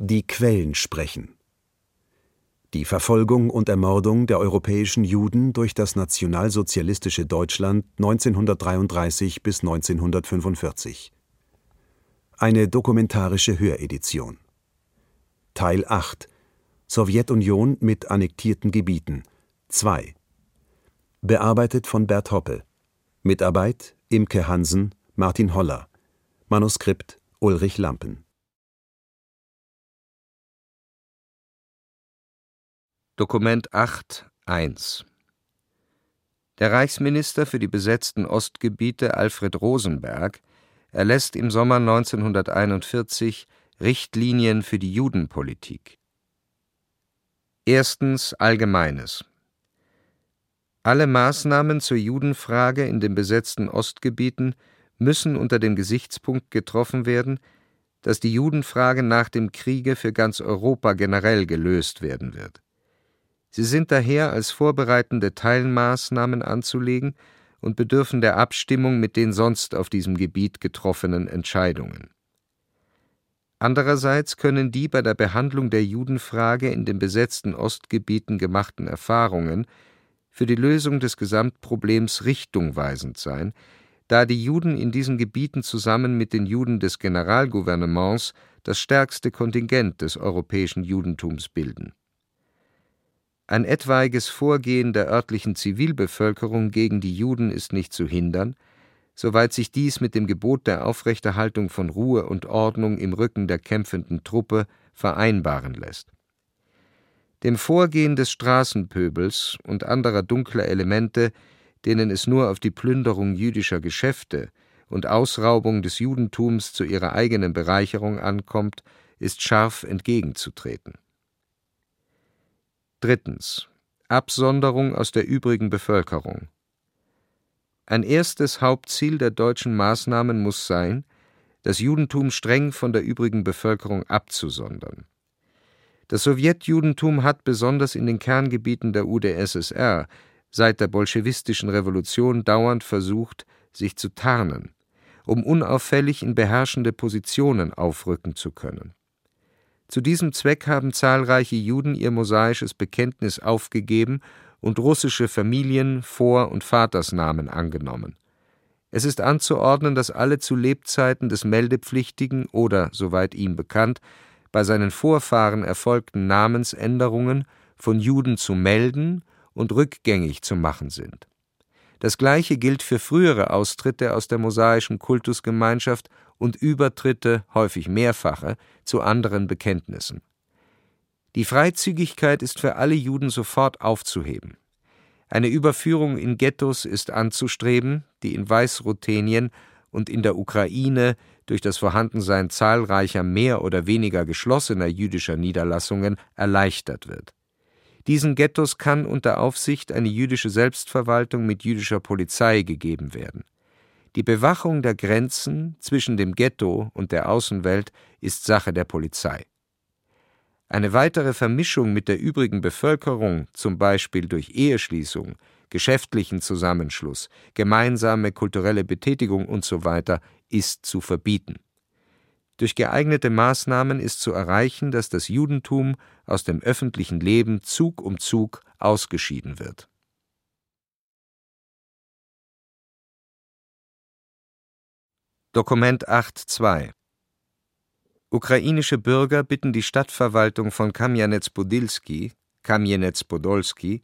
Die Quellen sprechen. Die Verfolgung und Ermordung der europäischen Juden durch das nationalsozialistische Deutschland 1933 bis 1945. Eine dokumentarische Höredition. Teil 8 Sowjetunion mit annektierten Gebieten 2 Bearbeitet von Bert Hoppe. Mitarbeit Imke Hansen, Martin Holler. Manuskript Ulrich Lampen. Dokument 8 1 Der Reichsminister für die besetzten Ostgebiete Alfred Rosenberg erlässt im Sommer 1941 Richtlinien für die Judenpolitik. Erstens Allgemeines alle Maßnahmen zur Judenfrage in den besetzten Ostgebieten müssen unter dem Gesichtspunkt getroffen werden, dass die Judenfrage nach dem Kriege für ganz Europa generell gelöst werden wird. Sie sind daher als vorbereitende Teilmaßnahmen anzulegen und bedürfen der Abstimmung mit den sonst auf diesem Gebiet getroffenen Entscheidungen. Andererseits können die bei der Behandlung der Judenfrage in den besetzten Ostgebieten gemachten Erfahrungen für die Lösung des Gesamtproblems richtungweisend sein, da die Juden in diesen Gebieten zusammen mit den Juden des Generalgouvernements das stärkste Kontingent des europäischen Judentums bilden. Ein etwaiges Vorgehen der örtlichen Zivilbevölkerung gegen die Juden ist nicht zu hindern, soweit sich dies mit dem Gebot der Aufrechterhaltung von Ruhe und Ordnung im Rücken der kämpfenden Truppe vereinbaren lässt dem Vorgehen des Straßenpöbels und anderer dunkler Elemente, denen es nur auf die Plünderung jüdischer Geschäfte und Ausraubung des Judentums zu ihrer eigenen Bereicherung ankommt, ist scharf entgegenzutreten. Drittens. Absonderung aus der übrigen Bevölkerung. Ein erstes Hauptziel der deutschen Maßnahmen muss sein, das Judentum streng von der übrigen Bevölkerung abzusondern. Das Sowjetjudentum hat besonders in den Kerngebieten der UdSSR seit der bolschewistischen Revolution dauernd versucht, sich zu tarnen, um unauffällig in beherrschende Positionen aufrücken zu können. Zu diesem Zweck haben zahlreiche Juden ihr mosaisches Bekenntnis aufgegeben und russische Familien Vor- und Vatersnamen angenommen. Es ist anzuordnen, dass alle zu Lebzeiten des Meldepflichtigen oder, soweit ihm bekannt, bei seinen Vorfahren erfolgten Namensänderungen von Juden zu melden und rückgängig zu machen sind. Das gleiche gilt für frühere Austritte aus der mosaischen Kultusgemeinschaft und Übertritte, häufig mehrfache, zu anderen Bekenntnissen. Die Freizügigkeit ist für alle Juden sofort aufzuheben. Eine Überführung in Ghettos ist anzustreben, die in Weißruthenien und in der Ukraine durch das Vorhandensein zahlreicher mehr oder weniger geschlossener jüdischer Niederlassungen erleichtert wird. Diesen Ghettos kann unter Aufsicht eine jüdische Selbstverwaltung mit jüdischer Polizei gegeben werden. Die Bewachung der Grenzen zwischen dem Ghetto und der Außenwelt ist Sache der Polizei. Eine weitere Vermischung mit der übrigen Bevölkerung, zum Beispiel durch Eheschließung, geschäftlichen Zusammenschluss, gemeinsame kulturelle Betätigung usw. ist zu verbieten. Durch geeignete Maßnahmen ist zu erreichen, dass das Judentum aus dem öffentlichen Leben Zug um Zug ausgeschieden wird. Dokument 8.2 Ukrainische Bürger bitten die Stadtverwaltung von Kamjanetz-Podilski, Kamjanetz-Podolski,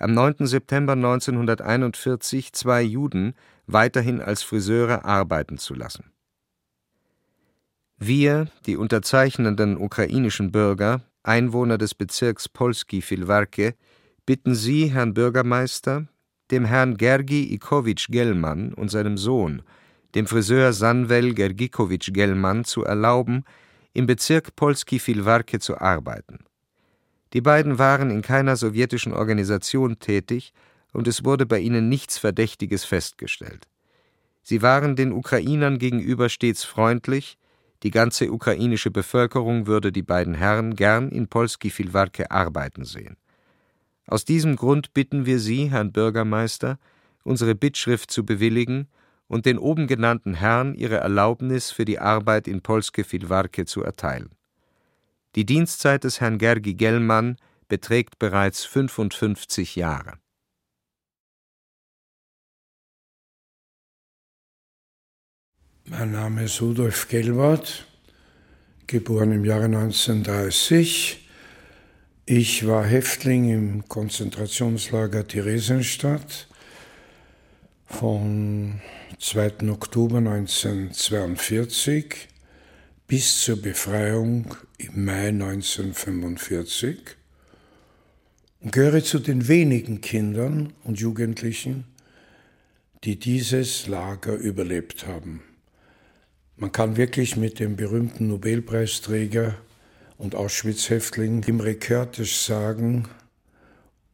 am 9. September 1941 zwei Juden weiterhin als Friseure arbeiten zu lassen. Wir, die unterzeichnenden ukrainischen Bürger, Einwohner des Bezirks Polski Filwarke, bitten Sie, Herrn Bürgermeister, dem Herrn Gergi Ikowitsch Gellmann und seinem Sohn, dem Friseur Sanwel Gergikowitsch Gellmann, zu erlauben, im Bezirk Polski Filwarke zu arbeiten. Die beiden waren in keiner sowjetischen Organisation tätig und es wurde bei ihnen nichts Verdächtiges festgestellt. Sie waren den Ukrainern gegenüber stets freundlich, die ganze ukrainische Bevölkerung würde die beiden Herren gern in Polski Filwarke arbeiten sehen. Aus diesem Grund bitten wir Sie, Herrn Bürgermeister, unsere Bittschrift zu bewilligen und den oben genannten Herren ihre Erlaubnis für die Arbeit in Polskie Filwarke zu erteilen. Die Dienstzeit des Herrn Gergi Gellmann beträgt bereits 55 Jahre. Mein Name ist Rudolf Gellwart, geboren im Jahre 1930. Ich war Häftling im Konzentrationslager Theresienstadt von 2. Oktober 1942 bis zur Befreiung im Mai 1945 und gehöre zu den wenigen Kindern und Jugendlichen, die dieses Lager überlebt haben. Man kann wirklich mit dem berühmten Nobelpreisträger und Auschwitz-Häftling Imre Kertész sagen,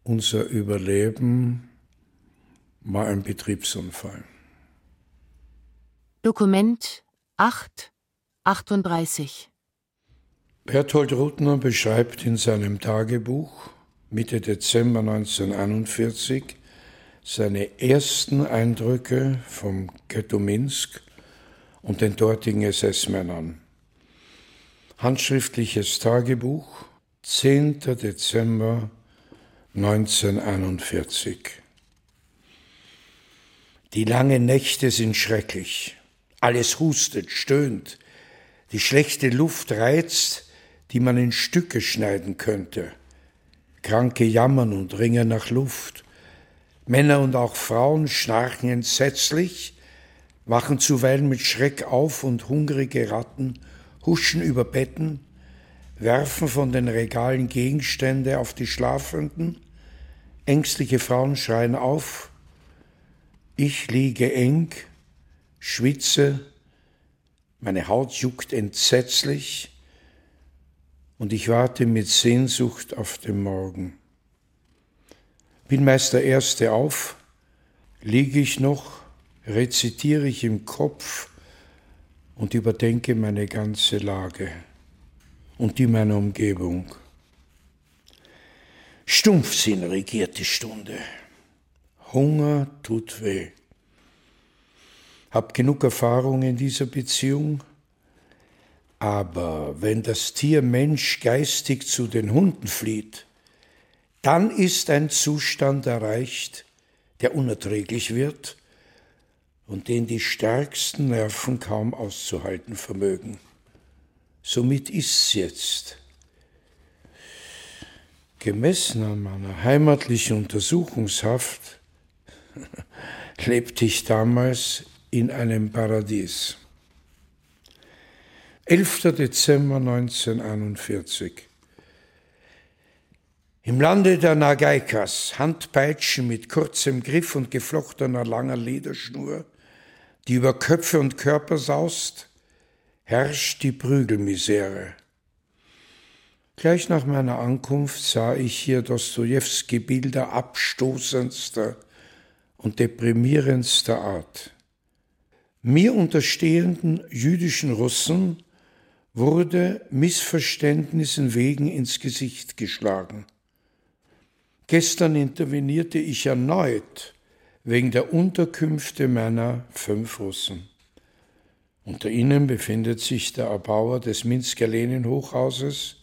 unser Überleben war ein Betriebsunfall. Dokument 8 38 Berthold Ruttner beschreibt in seinem Tagebuch Mitte Dezember 1941 seine ersten Eindrücke vom Ghetto Minsk und den dortigen SS-Männern. Handschriftliches Tagebuch, 10. Dezember 1941. Die langen Nächte sind schrecklich. Alles hustet, stöhnt. Die schlechte Luft reizt, die man in Stücke schneiden könnte. Kranke jammern und ringen nach Luft. Männer und auch Frauen schnarchen entsetzlich, wachen zuweilen mit Schreck auf und hungrige Ratten huschen über Betten, werfen von den Regalen Gegenstände auf die Schlafenden, ängstliche Frauen schreien auf, ich liege eng, schwitze, meine Haut juckt entsetzlich und ich warte mit Sehnsucht auf den Morgen. Bin meist der Erste auf, liege ich noch, rezitiere ich im Kopf und überdenke meine ganze Lage und die meiner Umgebung. Stumpfsinn regiert die Stunde. Hunger tut weh. Hab genug Erfahrung in dieser Beziehung, aber wenn das Tier Mensch geistig zu den Hunden flieht, dann ist ein Zustand erreicht, der unerträglich wird und den die stärksten Nerven kaum auszuhalten vermögen. Somit ist's jetzt. Gemessen an meiner heimatlichen Untersuchungshaft lebte ich damals in einem Paradies. 11. Dezember 1941. Im Lande der Nagaikas, Handpeitschen mit kurzem Griff und geflochtener langer Lederschnur, die über Köpfe und Körper saust, herrscht die Prügelmisere. Gleich nach meiner Ankunft sah ich hier Dostojewski Bilder abstoßendster und deprimierendster Art. Mir unterstehenden jüdischen Russen wurde Missverständnissen wegen ins Gesicht geschlagen. Gestern intervenierte ich erneut wegen der Unterkünfte meiner fünf Russen. Unter ihnen befindet sich der Erbauer des Minsker Lenin-Hochhauses,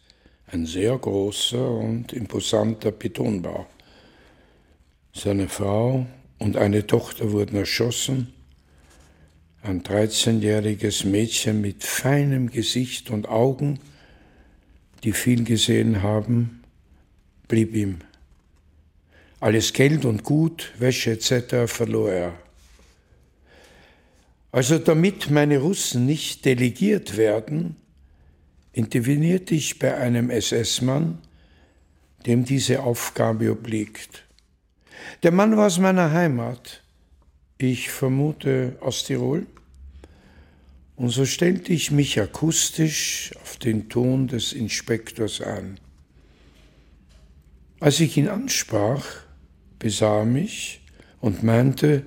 ein sehr großer und imposanter Betonbau. Seine Frau und eine Tochter wurden erschossen, ein 13-jähriges Mädchen mit feinem Gesicht und Augen, die viel gesehen haben, blieb ihm alles Geld und Gut, Wäsche etc. verlor er. Also damit meine Russen nicht delegiert werden, intervenierte ich bei einem SS-Mann, dem diese Aufgabe obliegt. Der Mann war aus meiner Heimat, ich vermute aus Tirol, und so stellte ich mich akustisch auf den Ton des Inspektors an. Als ich ihn ansprach, besah mich und meinte,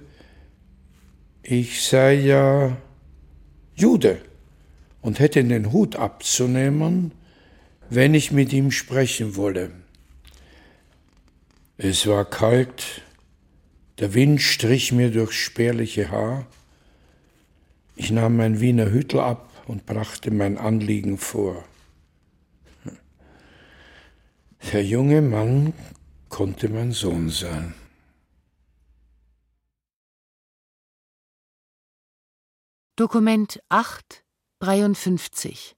ich sei ja Jude und hätte den Hut abzunehmen, wenn ich mit ihm sprechen wolle. Es war kalt, der Wind strich mir durchs spärliche Haar. Ich nahm mein Wiener Hüttel ab und brachte mein Anliegen vor. Der junge Mann konnte mein Sohn sein. Dokument 8, 53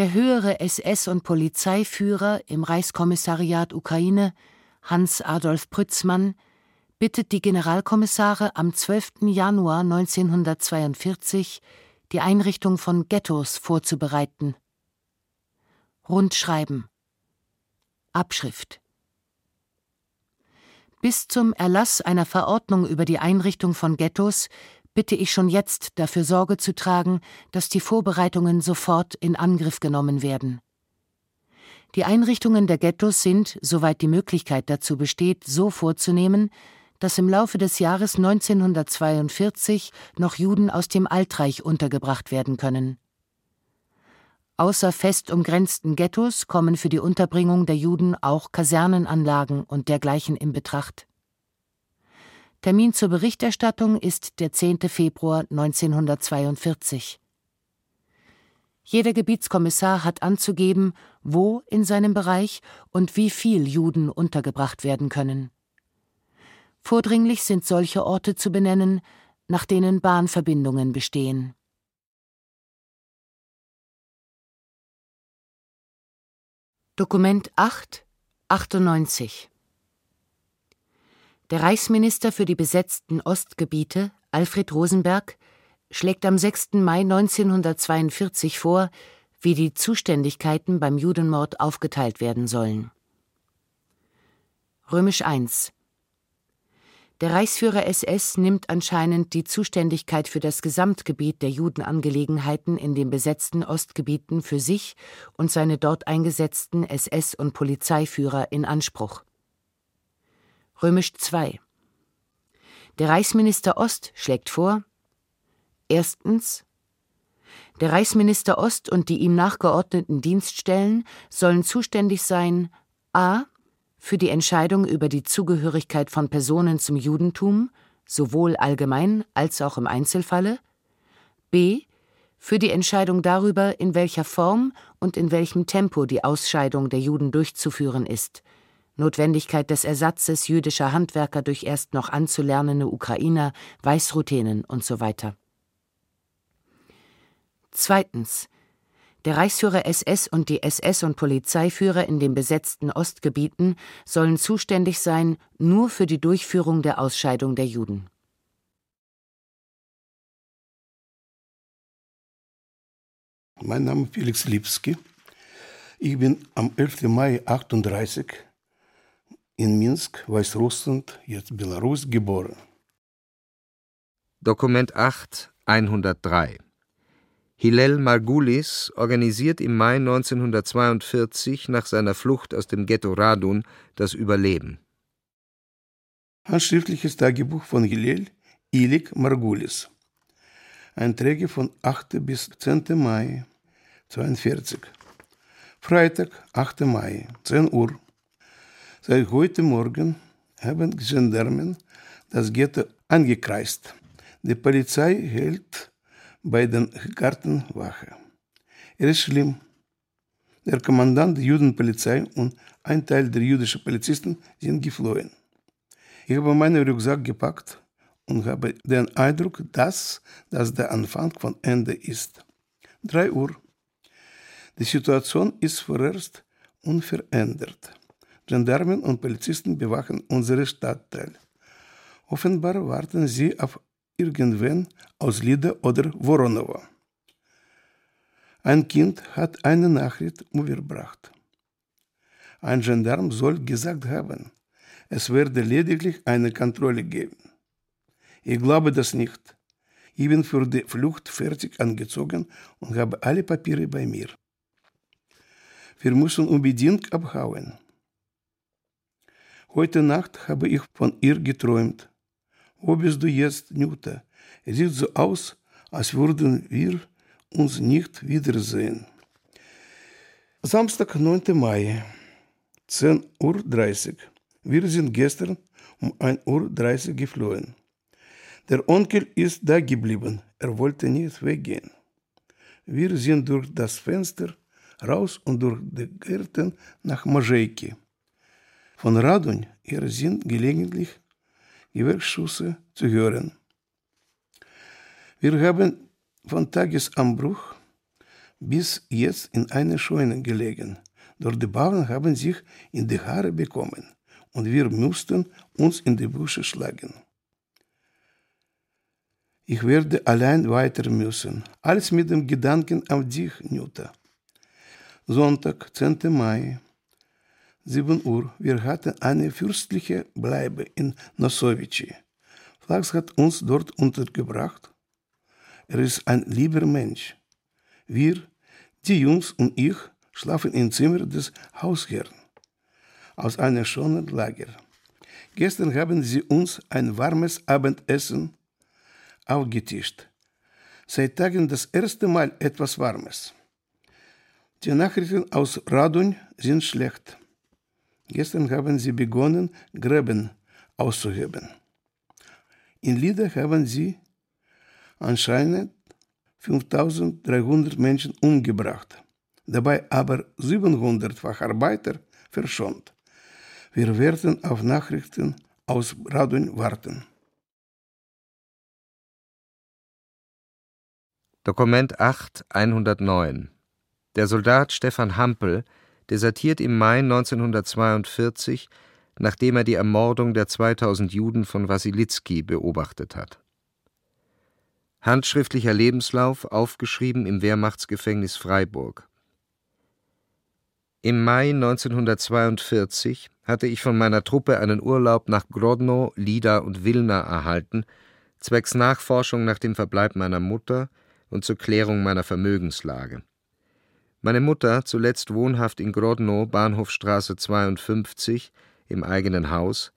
Der höhere SS- und Polizeiführer im Reichskommissariat Ukraine, Hans Adolf Prützmann, bittet die Generalkommissare am 12. Januar 1942, die Einrichtung von Ghettos vorzubereiten. Rundschreiben Abschrift Bis zum Erlass einer Verordnung über die Einrichtung von Ghettos bitte ich schon jetzt dafür Sorge zu tragen, dass die Vorbereitungen sofort in Angriff genommen werden. Die Einrichtungen der Ghettos sind, soweit die Möglichkeit dazu besteht, so vorzunehmen, dass im Laufe des Jahres 1942 noch Juden aus dem Altreich untergebracht werden können. Außer fest umgrenzten Ghettos kommen für die Unterbringung der Juden auch Kasernenanlagen und dergleichen in Betracht. Termin zur Berichterstattung ist der 10. Februar 1942. Jeder Gebietskommissar hat anzugeben, wo in seinem Bereich und wie viel Juden untergebracht werden können. Vordringlich sind solche Orte zu benennen, nach denen Bahnverbindungen bestehen. Dokument 8, 98 Der Reichsminister für die besetzten Ostgebiete, Alfred Rosenberg, schlägt am 6. Mai 1942 vor, wie die Zuständigkeiten beim Judenmord aufgeteilt werden sollen. Römisch 1 der Reichsführer SS nimmt anscheinend die Zuständigkeit für das Gesamtgebiet der Judenangelegenheiten in den besetzten Ostgebieten für sich und seine dort eingesetzten SS- und Polizeiführer in Anspruch. Römisch II. Der Reichsminister Ost schlägt vor: Erstens. Der Reichsminister Ost und die ihm nachgeordneten Dienststellen sollen zuständig sein a für die Entscheidung über die Zugehörigkeit von Personen zum Judentum, sowohl allgemein als auch im Einzelfalle, b. für die Entscheidung darüber, in welcher Form und in welchem Tempo die Ausscheidung der Juden durchzuführen ist, Notwendigkeit des Ersatzes jüdischer Handwerker durch erst noch anzulernende Ukrainer, Weißruthenen usw. So Zweitens der Reichsführer SS und die SS- und Polizeiführer in den besetzten Ostgebieten sollen zuständig sein nur für die Durchführung der Ausscheidung der Juden. Mein Name ist Felix Lipski. Ich bin am 11. Mai 38 in Minsk, Weißrussland, jetzt Belarus, geboren. Dokument 8, 103 Hillel Margulis organisiert im Mai 1942 nach seiner Flucht aus dem Ghetto Radun das Überleben. Handschriftliches Tagebuch von Hillel Ilik Margulis. Einträge von 8. bis 10. Mai 42. Freitag, 8. Mai, 10 Uhr. Seit heute Morgen haben Gendarmen das Ghetto angekreist. Die Polizei hält bei der Gartenwache. Er ist schlimm. Der Kommandant der Judenpolizei und ein Teil der jüdischen Polizisten sind geflohen. Ich habe meinen Rucksack gepackt und habe den Eindruck, dass das der Anfang von Ende ist. Drei Uhr. Die Situation ist vorerst unverändert. Gendarmen und Polizisten bewachen unsere Stadtteil. Offenbar warten sie auf irgendwen aus Lida oder Voronova. Ein Kind hat eine Nachricht überbracht. Ein Gendarm soll gesagt haben, es werde lediglich eine Kontrolle geben. Ich glaube das nicht. Ich bin für die Flucht fertig angezogen und habe alle Papiere bei mir. Wir müssen unbedingt abhauen. Heute Nacht habe ich von ihr geträumt. Wo bist du jetzt, Newta? Es sieht so aus, als würden wir uns nicht wiedersehen. Samstag, 9. Mai, 10.30 Uhr. Wir sind gestern um 1.30 Uhr geflohen. Der Onkel ist da geblieben. Er wollte nicht weggehen. Wir sind durch das Fenster raus und durch die Gärten nach Mažeikiai. Von Radun her sind gelegentlich Gewehrschüsse zu hören. Wir haben von Tagesanbruch bis jetzt in einer Scheune gelegen. Dort die Bauern haben sich in die Haare bekommen und wir mussten uns in die Büsche schlagen. Ich werde allein weiter müssen. Alles mit dem Gedanken an dich, Newta. Sonntag, 10. Mai, 7 Uhr. Wir hatten eine fürstliche Bleibe in Nosowitschi. Flax hat uns dort untergebracht. Er ist ein lieber Mensch. Wir, die Jungs und ich, schlafen im Zimmer des Hausherrn aus einem schönen Lager. Gestern haben sie uns ein warmes Abendessen aufgetischt. Seit Tagen das erste Mal etwas Warmes. Die Nachrichten aus Radun sind schlecht. Gestern haben sie begonnen, Gräben auszuheben. In Lieder haben sie anscheinend 5300 Menschen umgebracht, dabei aber 700 Facharbeiter verschont. Wir werden auf Nachrichten aus Radun warten. Dokument 8 109 Der Soldat Stefan Hampel desertiert im Mai 1942, nachdem er die Ermordung der 2000 Juden von Wasilitzki beobachtet hat. Handschriftlicher Lebenslauf aufgeschrieben im Wehrmachtsgefängnis Freiburg. Im Mai 1942 hatte ich von meiner Truppe einen Urlaub nach Grodno, Lida und Wilna erhalten, zwecks Nachforschung nach dem Verbleib meiner Mutter und zur Klärung meiner Vermögenslage. Meine Mutter, zuletzt wohnhaft in Grodno, Bahnhofstraße 52, im eigenen Haus,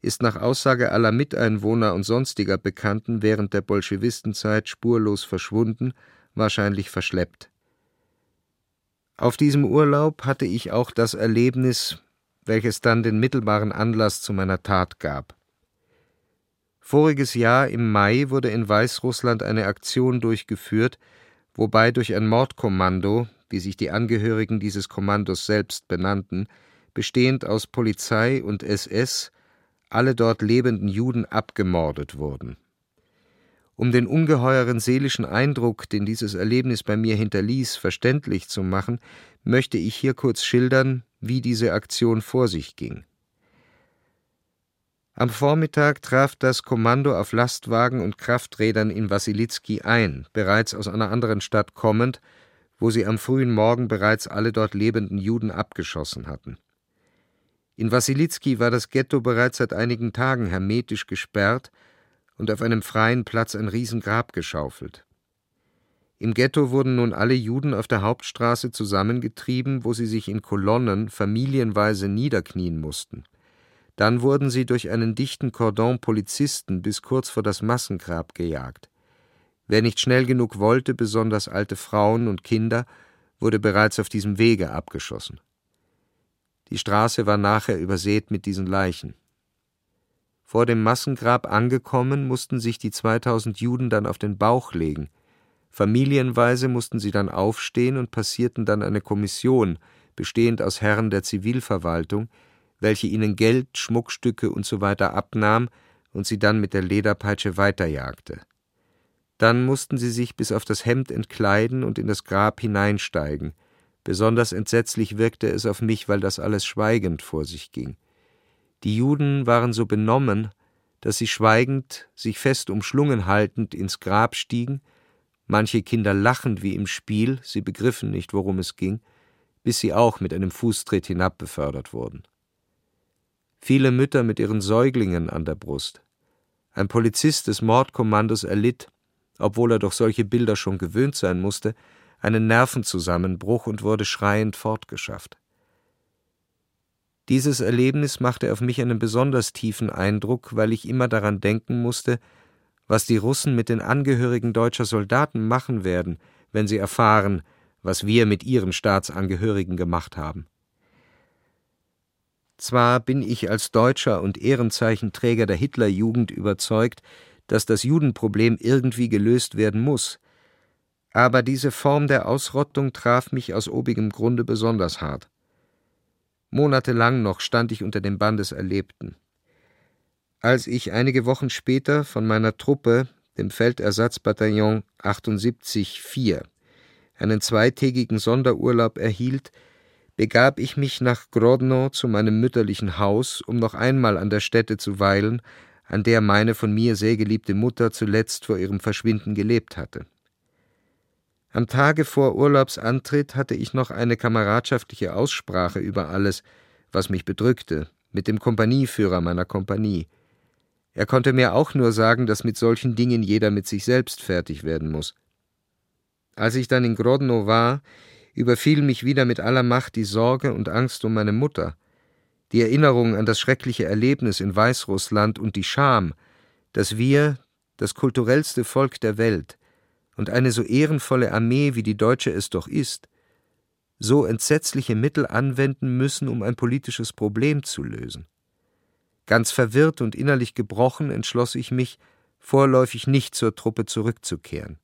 ist nach Aussage aller Miteinwohner und sonstiger Bekannten während der Bolschewistenzeit spurlos verschwunden, wahrscheinlich verschleppt. Auf diesem Urlaub hatte ich auch das Erlebnis, welches dann den mittelbaren Anlass zu meiner Tat gab. Voriges Jahr im Mai wurde in Weißrussland eine Aktion durchgeführt, wobei durch ein Mordkommando, wie sich die Angehörigen dieses Kommandos selbst benannten, bestehend aus Polizei und SS, alle dort lebenden Juden abgemordet wurden. Um den ungeheuren seelischen Eindruck, den dieses Erlebnis bei mir hinterließ, verständlich zu machen, möchte ich hier kurz schildern, wie diese Aktion vor sich ging. Am Vormittag traf das Kommando auf Lastwagen und Krafträdern in Wassilizki ein, bereits aus einer anderen Stadt kommend, wo sie am frühen Morgen bereits alle dort lebenden Juden abgeschossen hatten. In Wassilizki war das Ghetto bereits seit einigen Tagen hermetisch gesperrt und auf einem freien Platz ein Riesengrab geschaufelt. Im Ghetto wurden nun alle Juden auf der Hauptstraße zusammengetrieben, wo sie sich in Kolonnen familienweise niederknien mussten. Dann wurden sie durch einen dichten Kordon Polizisten bis kurz vor das Massengrab gejagt. Wer nicht schnell genug wollte, besonders alte Frauen und Kinder, wurde bereits auf diesem Wege abgeschossen. Die Straße war nachher übersät mit diesen Leichen. Vor dem Massengrab angekommen, mussten sich die 2000 Juden dann auf den Bauch legen. Familienweise mussten sie dann aufstehen und passierten dann eine Kommission, bestehend aus Herren der Zivilverwaltung, welche ihnen Geld, Schmuckstücke usw. So abnahm und sie dann mit der Lederpeitsche weiterjagte. Dann mussten sie sich bis auf das Hemd entkleiden und in das Grab hineinsteigen. Besonders entsetzlich wirkte es auf mich, weil das alles schweigend vor sich ging. Die Juden waren so benommen, dass sie schweigend, sich fest umschlungen haltend, ins Grab stiegen, manche Kinder lachend wie im Spiel, sie begriffen nicht, worum es ging, bis sie auch mit einem Fußtritt hinab befördert wurden viele Mütter mit ihren Säuglingen an der Brust. Ein Polizist des Mordkommandos erlitt, obwohl er durch solche Bilder schon gewöhnt sein musste, einen Nervenzusammenbruch und wurde schreiend fortgeschafft. Dieses Erlebnis machte auf mich einen besonders tiefen Eindruck, weil ich immer daran denken musste, was die Russen mit den Angehörigen deutscher Soldaten machen werden, wenn sie erfahren, was wir mit ihren Staatsangehörigen gemacht haben. Zwar bin ich als Deutscher und Ehrenzeichenträger der Hitlerjugend überzeugt, dass das Judenproblem irgendwie gelöst werden muss, Aber diese Form der Ausrottung traf mich aus obigem Grunde besonders hart. Monatelang noch stand ich unter dem Bann des Erlebten. Als ich einige Wochen später von meiner Truppe, dem Feldersatzbataillon 78 4, einen zweitägigen Sonderurlaub erhielt, begab ich mich nach Grodno zu meinem mütterlichen Haus, um noch einmal an der Stätte zu weilen, an der meine von mir sehr geliebte Mutter zuletzt vor ihrem Verschwinden gelebt hatte. Am Tage vor Urlaubsantritt hatte ich noch eine kameradschaftliche Aussprache über alles, was mich bedrückte, mit dem Kompanieführer meiner Kompanie. Er konnte mir auch nur sagen, dass mit solchen Dingen jeder mit sich selbst fertig werden muss. Als ich dann in Grodno war, überfiel mich wieder mit aller Macht die Sorge und Angst um meine Mutter, die Erinnerung an das schreckliche Erlebnis in Weißrussland und die Scham, dass wir, das kulturellste Volk der Welt und eine so ehrenvolle Armee wie die deutsche es doch ist, so entsetzliche Mittel anwenden müssen, um ein politisches Problem zu lösen. Ganz verwirrt und innerlich gebrochen entschloss ich mich, vorläufig nicht zur Truppe zurückzukehren.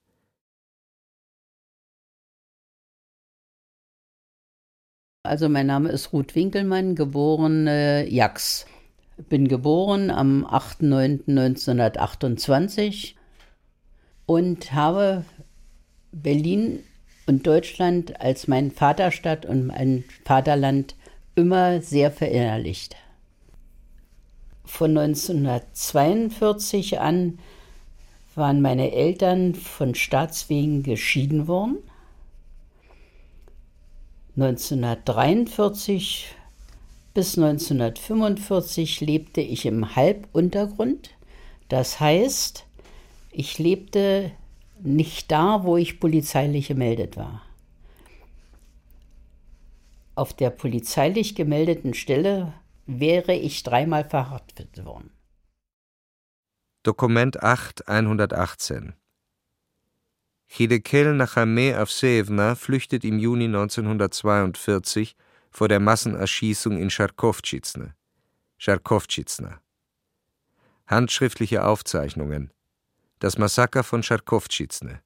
Also mein Name ist Ruth Winkelmann, geboren äh, Jax. Bin geboren am 8.9.1928 und habe Berlin und Deutschland als mein Vaterstadt und mein Vaterland immer sehr verinnerlicht. Von 1942 an waren meine Eltern von Staatswegen geschieden worden. 1943 bis 1945 lebte ich im Halbuntergrund. Das heißt, ich lebte nicht da, wo ich polizeilich gemeldet war. Auf der polizeilich gemeldeten Stelle wäre ich dreimal verhaftet worden. Dokument 8 118 Chidekel Nachame Avseevna flüchtet im Juni 1942 vor der Massenerschießung in Charkowtschizne. Charkowtschizna. Handschriftliche Aufzeichnungen. Das Massaker von Charkowtschizne.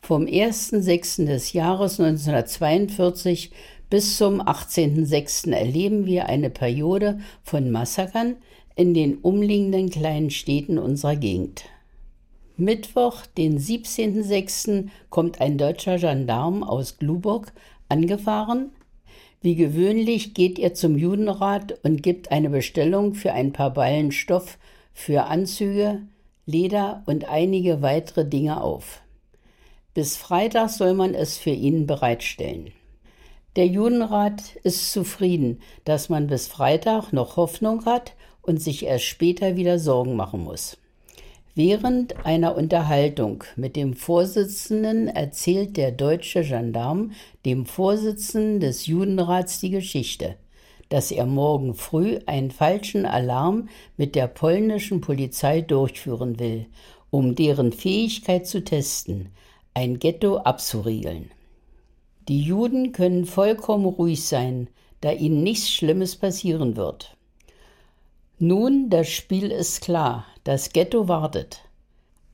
Vom 1.6. des Jahres 1942 bis zum 18.6. erleben wir eine Periode von Massakern in den umliegenden kleinen Städten unserer Gegend. Mittwoch, den 17.06., kommt ein deutscher Gendarm aus Glubok angefahren. Wie gewöhnlich geht er zum Judenrat und gibt eine Bestellung für ein paar Ballen Stoff für Anzüge, Leder und einige weitere Dinge auf. Bis Freitag soll man es für ihn bereitstellen. Der Judenrat ist zufrieden, dass man bis Freitag noch Hoffnung hat und sich erst später wieder Sorgen machen muss. Während einer Unterhaltung mit dem Vorsitzenden erzählt der deutsche Gendarm dem Vorsitzenden des Judenrats die Geschichte, dass er morgen früh einen falschen Alarm mit der polnischen Polizei durchführen will, um deren Fähigkeit zu testen, ein Ghetto abzuriegeln. Die Juden können vollkommen ruhig sein, da ihnen nichts Schlimmes passieren wird. Nun, das Spiel ist klar, das Ghetto wartet.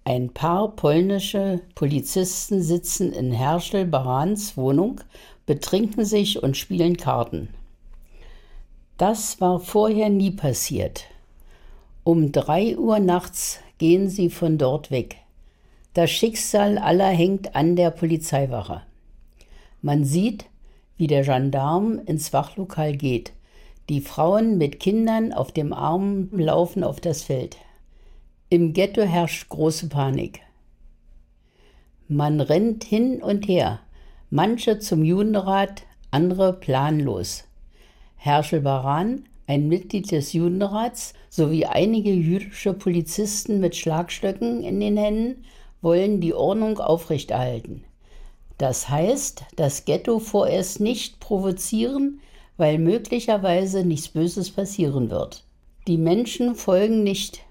Ein paar polnische Polizisten sitzen in Herschel Barans Wohnung, betrinken sich und spielen Karten. Das war vorher nie passiert. Um drei Uhr nachts gehen sie von dort weg. Das Schicksal aller hängt an der Polizeiwache. Man sieht, wie der Gendarm ins Wachlokal geht. Die Frauen mit Kindern auf dem Arm laufen auf das Feld. Im Ghetto herrscht große Panik. Man rennt hin und her, manche zum Judenrat, andere planlos. Herschel Baran, ein Mitglied des Judenrats, sowie einige jüdische Polizisten mit Schlagstöcken in den Händen wollen die Ordnung aufrechterhalten. Das heißt, das Ghetto vorerst nicht provozieren, weil möglicherweise nichts Böses passieren wird. Die Menschen folgen nicht.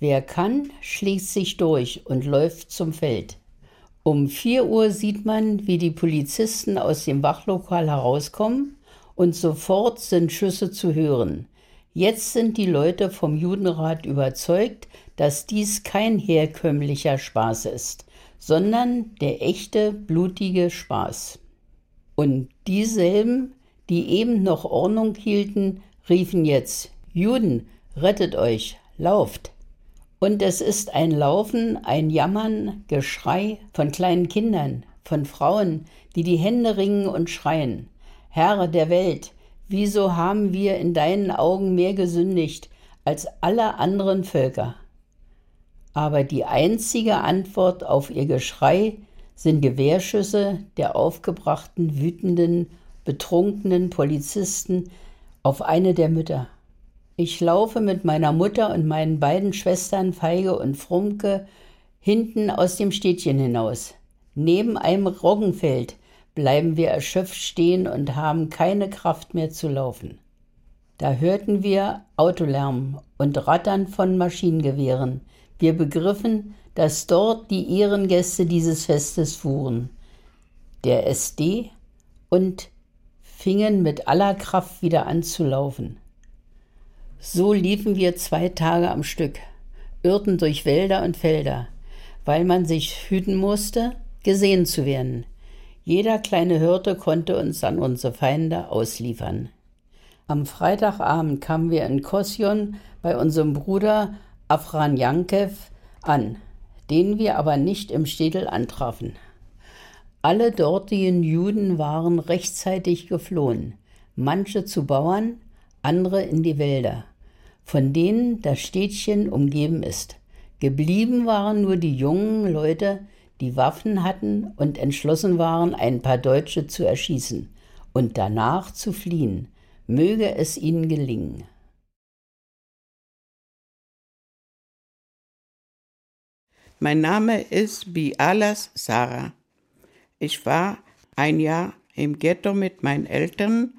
Wer kann, schließt sich durch und läuft zum Feld. Um vier Uhr sieht man, wie die Polizisten aus dem Wachlokal herauskommen und sofort sind Schüsse zu hören. Jetzt sind die Leute vom Judenrat überzeugt, dass dies kein herkömmlicher Spaß ist, sondern der echte, blutige Spaß. Und dieselben, die eben noch Ordnung hielten, riefen jetzt Juden, rettet euch, lauft. Und es ist ein Laufen, ein Jammern, Geschrei von kleinen Kindern, von Frauen, die die Hände ringen und schreien. Herr der Welt, wieso haben wir in deinen Augen mehr gesündigt als alle anderen Völker? Aber die einzige Antwort auf ihr Geschrei sind Gewehrschüsse der aufgebrachten, wütenden, betrunkenen Polizisten auf eine der Mütter. Ich laufe mit meiner Mutter und meinen beiden Schwestern Feige und Frumke hinten aus dem Städtchen hinaus. Neben einem Roggenfeld bleiben wir erschöpft stehen und haben keine Kraft mehr zu laufen. Da hörten wir Autolärm und Rattern von Maschinengewehren. Wir begriffen, dass dort die Ehrengäste dieses Festes fuhren, der SD, und fingen mit aller Kraft wieder an zu laufen. So liefen wir zwei Tage am Stück, irrten durch Wälder und Felder, weil man sich hüten musste, gesehen zu werden. Jeder kleine Hirte konnte uns an unsere Feinde ausliefern. Am Freitagabend kamen wir in Kosjon bei unserem Bruder Afran Yankev an, den wir aber nicht im Städel antrafen. Alle dortigen Juden waren rechtzeitig geflohen, manche zu Bauern, andere in die Wälder von denen das Städtchen umgeben ist. Geblieben waren nur die jungen Leute, die Waffen hatten und entschlossen waren, ein paar Deutsche zu erschießen und danach zu fliehen. Möge es ihnen gelingen. Mein Name ist Bialas Sarah. Ich war ein Jahr im Ghetto mit meinen Eltern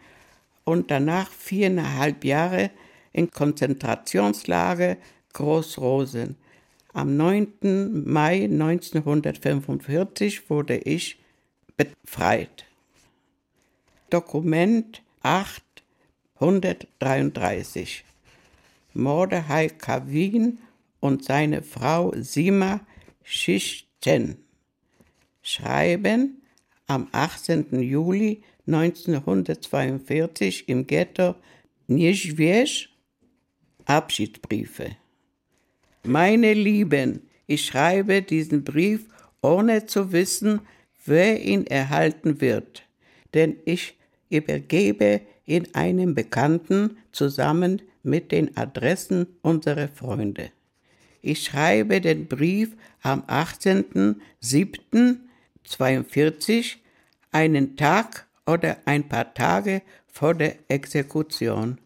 und danach viereinhalb Jahre in Konzentrationslager Großrosen. Am 9. Mai 1945 wurde ich befreit. Dokument 833. Mordechai Kavin und seine Frau Sima Schichten schreiben am 18. Juli 1942 im Ghetto Nischwiesch Abschiedsbriefe. Meine Lieben, ich schreibe diesen Brief, ohne zu wissen, wer ihn erhalten wird, denn ich übergebe ihn einem Bekannten zusammen mit den Adressen unserer Freunde. Ich schreibe den Brief am 18.07.42, einen Tag oder ein paar Tage vor der Exekution.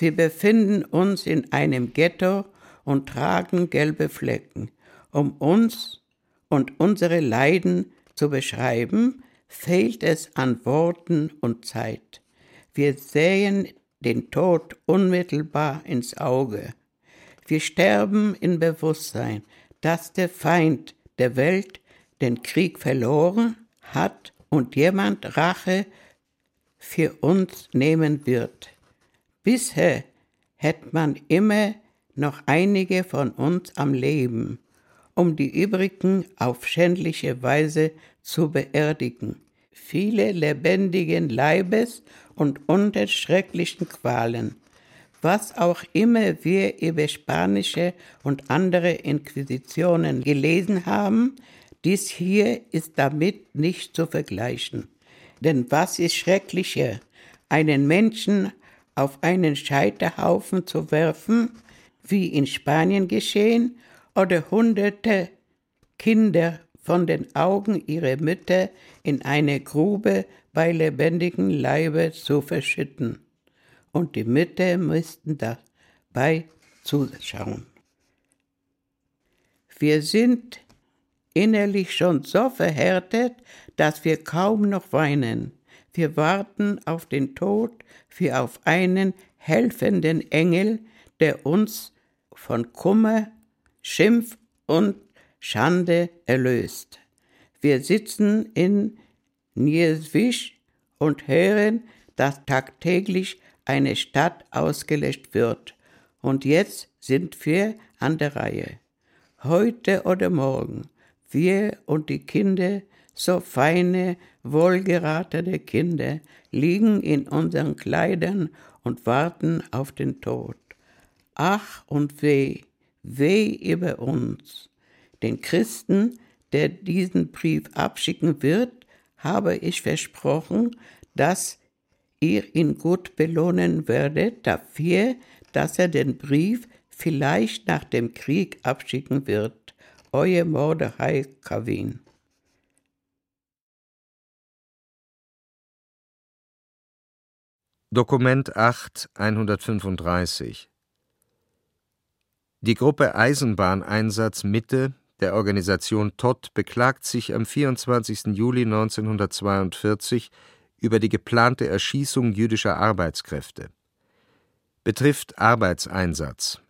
Wir befinden uns in einem Ghetto und tragen gelbe Flecken. Um uns und unsere Leiden zu beschreiben, fehlt es an Worten und Zeit. Wir sehen den Tod unmittelbar ins Auge. Wir sterben in Bewusstsein, dass der Feind der Welt den Krieg verloren hat und jemand Rache für uns nehmen wird. Bisher hätte man immer noch einige von uns am Leben, um die übrigen auf schändliche Weise zu beerdigen. Viele lebendigen Leibes und unter schrecklichen Qualen. Was auch immer wir über spanische und andere Inquisitionen gelesen haben, dies hier ist damit nicht zu vergleichen. Denn was ist schrecklicher, einen Menschen auf einen Scheiterhaufen zu werfen, wie in Spanien geschehen, oder hunderte Kinder von den Augen ihrer Mütter in eine Grube bei lebendigem Leibe zu verschütten. Und die Mütter müssten dabei zuschauen. Wir sind innerlich schon so verhärtet, dass wir kaum noch weinen. Wir warten auf den Tod wie auf einen helfenden Engel, der uns von Kummer, Schimpf und Schande erlöst. Wir sitzen in Nieswisch und hören, dass tagtäglich eine Stadt ausgelöscht wird. Und jetzt sind wir an der Reihe. Heute oder morgen wir und die Kinder, so feine, wohlgeratene Kinder, liegen in unseren Kleidern und warten auf den Tod. Ach und weh, weh über uns. Den Christen, der diesen Brief abschicken wird, habe ich versprochen, dass ihr ihn gut belohnen werdet dafür, dass er den Brief vielleicht nach dem Krieg abschicken wird. Euer Mordechai Kavin. Dokument 8 135 Die Gruppe Eisenbahneinsatz Mitte der Organisation Todd beklagt sich am 24. Juli 1942 über die geplante Erschießung jüdischer Arbeitskräfte. Betrifft Arbeitseinsatz.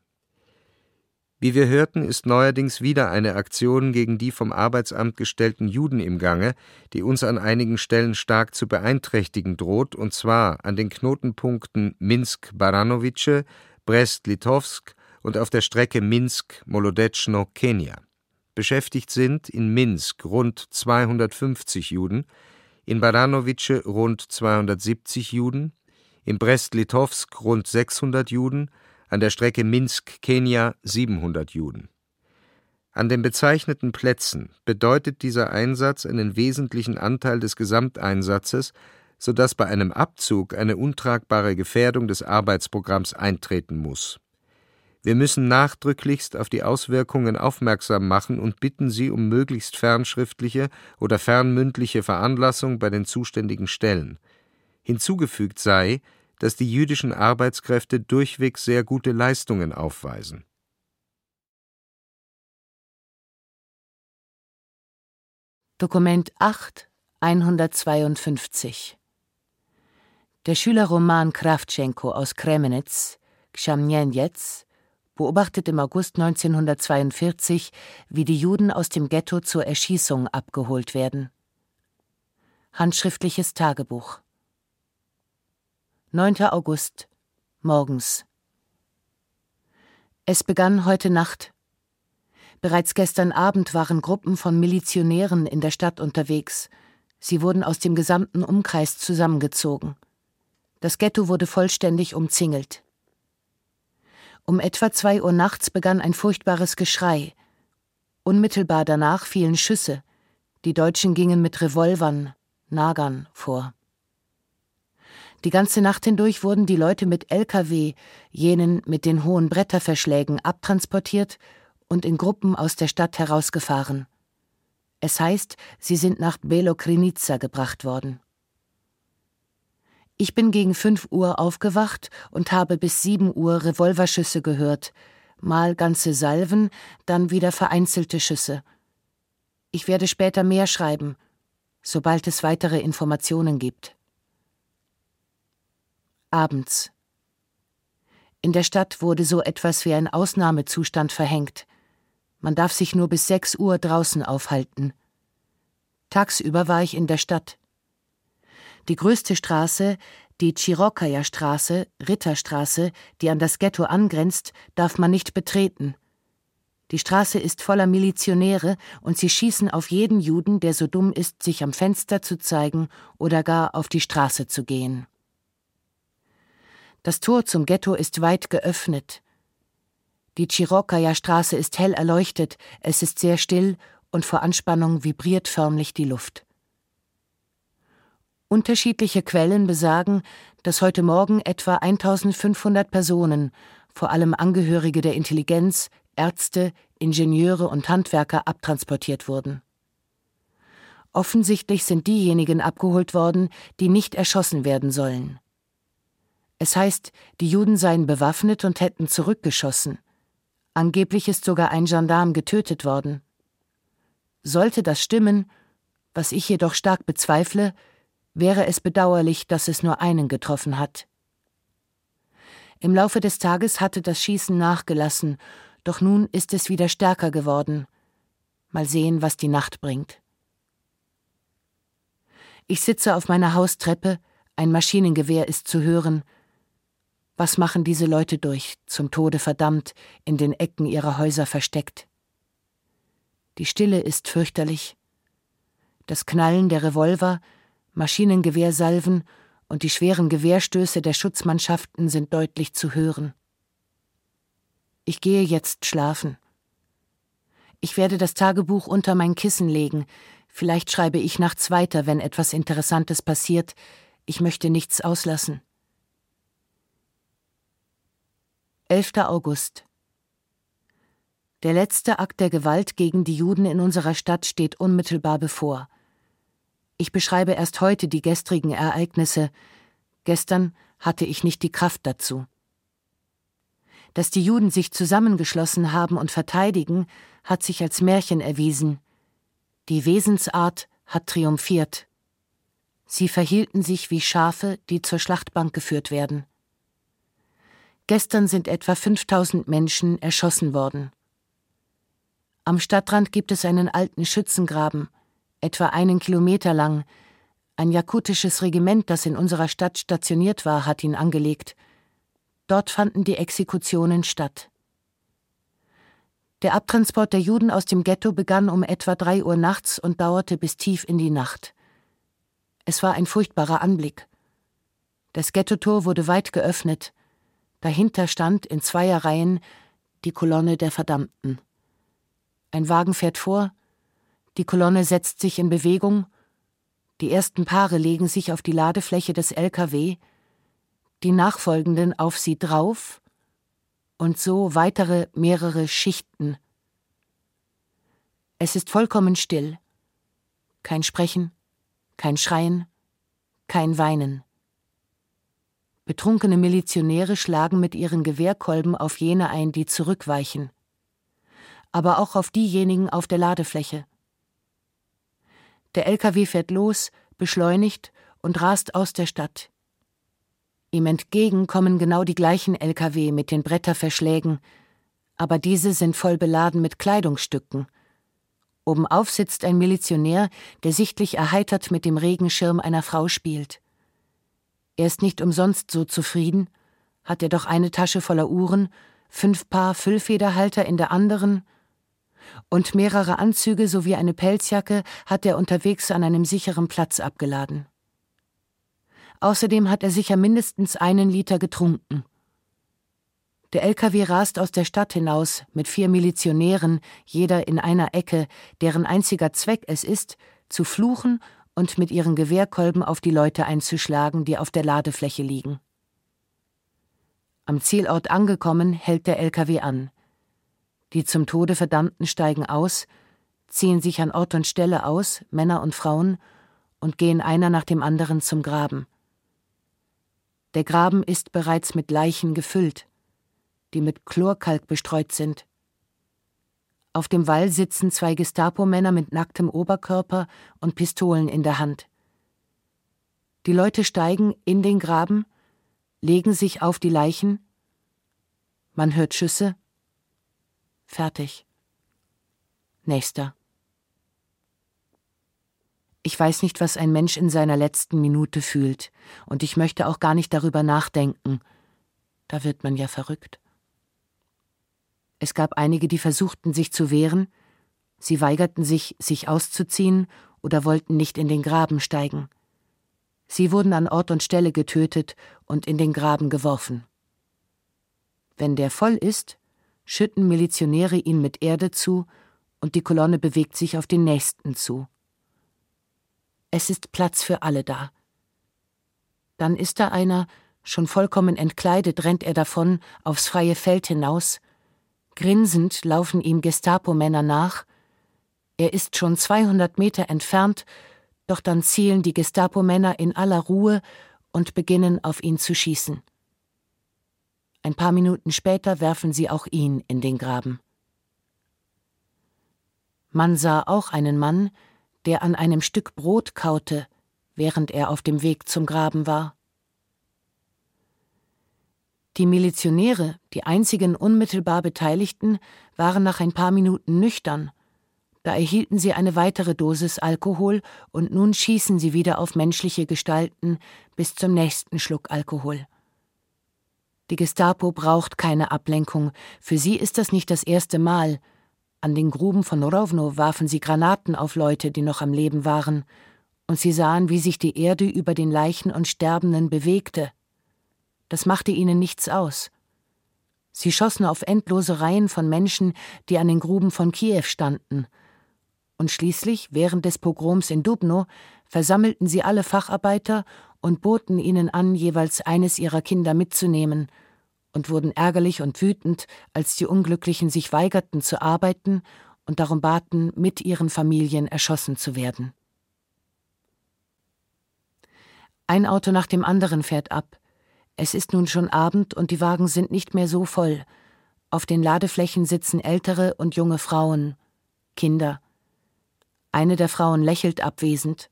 Wie wir hörten, ist neuerdings wieder eine Aktion gegen die vom Arbeitsamt gestellten Juden im Gange, die uns an einigen Stellen stark zu beeinträchtigen droht, und zwar an den Knotenpunkten Minsk-Baranowice, Brest-Litovsk und auf der Strecke Minsk-Molodetschno-Kenia. Beschäftigt sind in Minsk rund 250 Juden, in Baranowice rund 270 Juden, in Brest-Litovsk rund 600 Juden, an der Strecke Minsk-Kenia 700 Juden. An den bezeichneten Plätzen bedeutet dieser Einsatz einen wesentlichen Anteil des Gesamteinsatzes, so dass bei einem Abzug eine untragbare Gefährdung des Arbeitsprogramms eintreten muss wir müssen nachdrücklichst auf die Auswirkungen aufmerksam machen und bitten Sie um möglichst fernschriftliche oder fernmündliche Veranlassung bei den zuständigen Stellen. Hinzugefügt sei, dass die jüdischen Arbeitskräfte durchweg sehr gute Leistungen aufweisen. Dokument 8 152 Der Schüler Roman Krawtschenko aus Kremenitz, Kshamnjenjetz, beobachtet im August 1942, wie die Juden aus dem Ghetto zur Erschießung abgeholt werden. Handschriftliches Tagebuch 9. August morgens Es begann heute Nacht. Bereits gestern Abend waren Gruppen von Milizionären in der Stadt unterwegs. Sie wurden aus dem gesamten Umkreis zusammengezogen. Das Ghetto wurde vollständig umzingelt. Um etwa zwei Uhr nachts begann ein furchtbares Geschrei. Unmittelbar danach fielen Schüsse. Die Deutschen gingen mit Revolvern, Nagern vor. Die ganze Nacht hindurch wurden die Leute mit Lkw, jenen mit den hohen Bretterverschlägen, abtransportiert und in Gruppen aus der Stadt herausgefahren. Es heißt, sie sind nach Belokrinica gebracht worden. Ich bin gegen fünf Uhr aufgewacht und habe bis sieben Uhr Revolverschüsse gehört, mal ganze Salven, dann wieder vereinzelte Schüsse. Ich werde später mehr schreiben, sobald es weitere Informationen gibt. Abends. In der Stadt wurde so etwas wie ein Ausnahmezustand verhängt. Man darf sich nur bis sechs Uhr draußen aufhalten. Tagsüber war ich in der Stadt. Die größte Straße, die Chirokaya-Straße, Ritterstraße, die an das Ghetto angrenzt, darf man nicht betreten. Die Straße ist voller Milizionäre und sie schießen auf jeden Juden, der so dumm ist, sich am Fenster zu zeigen oder gar auf die Straße zu gehen. Das Tor zum Ghetto ist weit geöffnet. Die Chirokaya-Straße ist hell erleuchtet, es ist sehr still und vor Anspannung vibriert förmlich die Luft. Unterschiedliche Quellen besagen, dass heute Morgen etwa 1500 Personen, vor allem Angehörige der Intelligenz, Ärzte, Ingenieure und Handwerker abtransportiert wurden. Offensichtlich sind diejenigen abgeholt worden, die nicht erschossen werden sollen. Es heißt, die Juden seien bewaffnet und hätten zurückgeschossen. Angeblich ist sogar ein Gendarm getötet worden. Sollte das stimmen, was ich jedoch stark bezweifle, wäre es bedauerlich, dass es nur einen getroffen hat. Im Laufe des Tages hatte das Schießen nachgelassen, doch nun ist es wieder stärker geworden. Mal sehen, was die Nacht bringt. Ich sitze auf meiner Haustreppe, ein Maschinengewehr ist zu hören. Was machen diese Leute durch, zum Tode verdammt, in den Ecken ihrer Häuser versteckt? Die Stille ist fürchterlich. Das Knallen der Revolver, Maschinengewehrsalven und die schweren Gewehrstöße der Schutzmannschaften sind deutlich zu hören. Ich gehe jetzt schlafen. Ich werde das Tagebuch unter mein Kissen legen, vielleicht schreibe ich nachts weiter, wenn etwas Interessantes passiert, ich möchte nichts auslassen. 11. August Der letzte Akt der Gewalt gegen die Juden in unserer Stadt steht unmittelbar bevor. Ich beschreibe erst heute die gestrigen Ereignisse, gestern hatte ich nicht die Kraft dazu. Dass die Juden sich zusammengeschlossen haben und verteidigen, hat sich als Märchen erwiesen. Die Wesensart hat triumphiert. Sie verhielten sich wie Schafe, die zur Schlachtbank geführt werden. Gestern sind etwa 5000 Menschen erschossen worden. Am Stadtrand gibt es einen alten Schützengraben, etwa einen Kilometer lang. Ein jakutisches Regiment, das in unserer Stadt stationiert war, hat ihn angelegt. Dort fanden die Exekutionen statt. Der Abtransport der Juden aus dem Ghetto begann um etwa drei Uhr nachts und dauerte bis tief in die Nacht. Es war ein furchtbarer Anblick. Das Ghettotor wurde weit geöffnet. Dahinter stand in Zweierreihen die Kolonne der Verdammten. Ein Wagen fährt vor, die Kolonne setzt sich in Bewegung, die ersten Paare legen sich auf die Ladefläche des LKW, die nachfolgenden auf sie drauf und so weitere mehrere Schichten. Es ist vollkommen still. Kein Sprechen, kein Schreien, kein Weinen. Betrunkene Milizionäre schlagen mit ihren Gewehrkolben auf jene ein, die zurückweichen, aber auch auf diejenigen auf der Ladefläche. Der LKW fährt los, beschleunigt und rast aus der Stadt. Ihm entgegen kommen genau die gleichen Lkw mit den Bretterverschlägen, aber diese sind voll beladen mit Kleidungsstücken. Obenauf sitzt ein Milizionär, der sichtlich erheitert mit dem Regenschirm einer Frau spielt. Er ist nicht umsonst so zufrieden, hat er doch eine Tasche voller Uhren, fünf Paar Füllfederhalter in der anderen, und mehrere Anzüge sowie eine Pelzjacke hat er unterwegs an einem sicheren Platz abgeladen. Außerdem hat er sicher mindestens einen Liter getrunken. Der LKW rast aus der Stadt hinaus mit vier Milizionären, jeder in einer Ecke, deren einziger Zweck es ist, zu fluchen und mit ihren Gewehrkolben auf die Leute einzuschlagen, die auf der Ladefläche liegen. Am Zielort angekommen, hält der LKW an. Die zum Tode Verdammten steigen aus, ziehen sich an Ort und Stelle aus, Männer und Frauen, und gehen einer nach dem anderen zum Graben. Der Graben ist bereits mit Leichen gefüllt, die mit Chlorkalk bestreut sind. Auf dem Wall sitzen zwei Gestapo-Männer mit nacktem Oberkörper und Pistolen in der Hand. Die Leute steigen in den Graben, legen sich auf die Leichen. Man hört Schüsse. Fertig. Nächster. Ich weiß nicht, was ein Mensch in seiner letzten Minute fühlt, und ich möchte auch gar nicht darüber nachdenken. Da wird man ja verrückt. Es gab einige, die versuchten, sich zu wehren, sie weigerten sich, sich auszuziehen oder wollten nicht in den Graben steigen. Sie wurden an Ort und Stelle getötet und in den Graben geworfen. Wenn der voll ist, schütten Milizionäre ihn mit Erde zu und die Kolonne bewegt sich auf den nächsten zu. Es ist Platz für alle da. Dann ist da einer, schon vollkommen entkleidet, rennt er davon aufs freie Feld hinaus. Grinsend laufen ihm Gestapo-Männer nach. Er ist schon 200 Meter entfernt, doch dann zielen die Gestapo-Männer in aller Ruhe und beginnen auf ihn zu schießen. Ein paar Minuten später werfen sie auch ihn in den Graben. Man sah auch einen Mann, der an einem Stück Brot kaute, während er auf dem Weg zum Graben war. Die Milizionäre, die einzigen unmittelbar Beteiligten, waren nach ein paar Minuten nüchtern. Da erhielten sie eine weitere Dosis Alkohol und nun schießen sie wieder auf menschliche Gestalten bis zum nächsten Schluck Alkohol. Die Gestapo braucht keine Ablenkung, für sie ist das nicht das erste Mal, An den Gruben von Rovno warfen sie Granaten auf Leute, die noch am Leben waren, und sie sahen, wie sich die Erde über den Leichen und Sterbenden bewegte. Das machte ihnen nichts aus. Sie schossen auf endlose Reihen von Menschen, die an den Gruben von Kiew standen. Und schließlich, während des Pogroms in Dubno, versammelten sie alle Facharbeiter und boten ihnen an, jeweils eines ihrer Kinder mitzunehmen, und wurden ärgerlich und wütend, als die Unglücklichen sich weigerten zu arbeiten und darum baten, mit ihren Familien erschossen zu werden. Ein Auto nach dem anderen fährt ab. Es ist nun schon Abend und die Wagen sind nicht mehr so voll. Auf den Ladeflächen sitzen ältere und junge Frauen, Kinder. Eine der Frauen lächelt abwesend,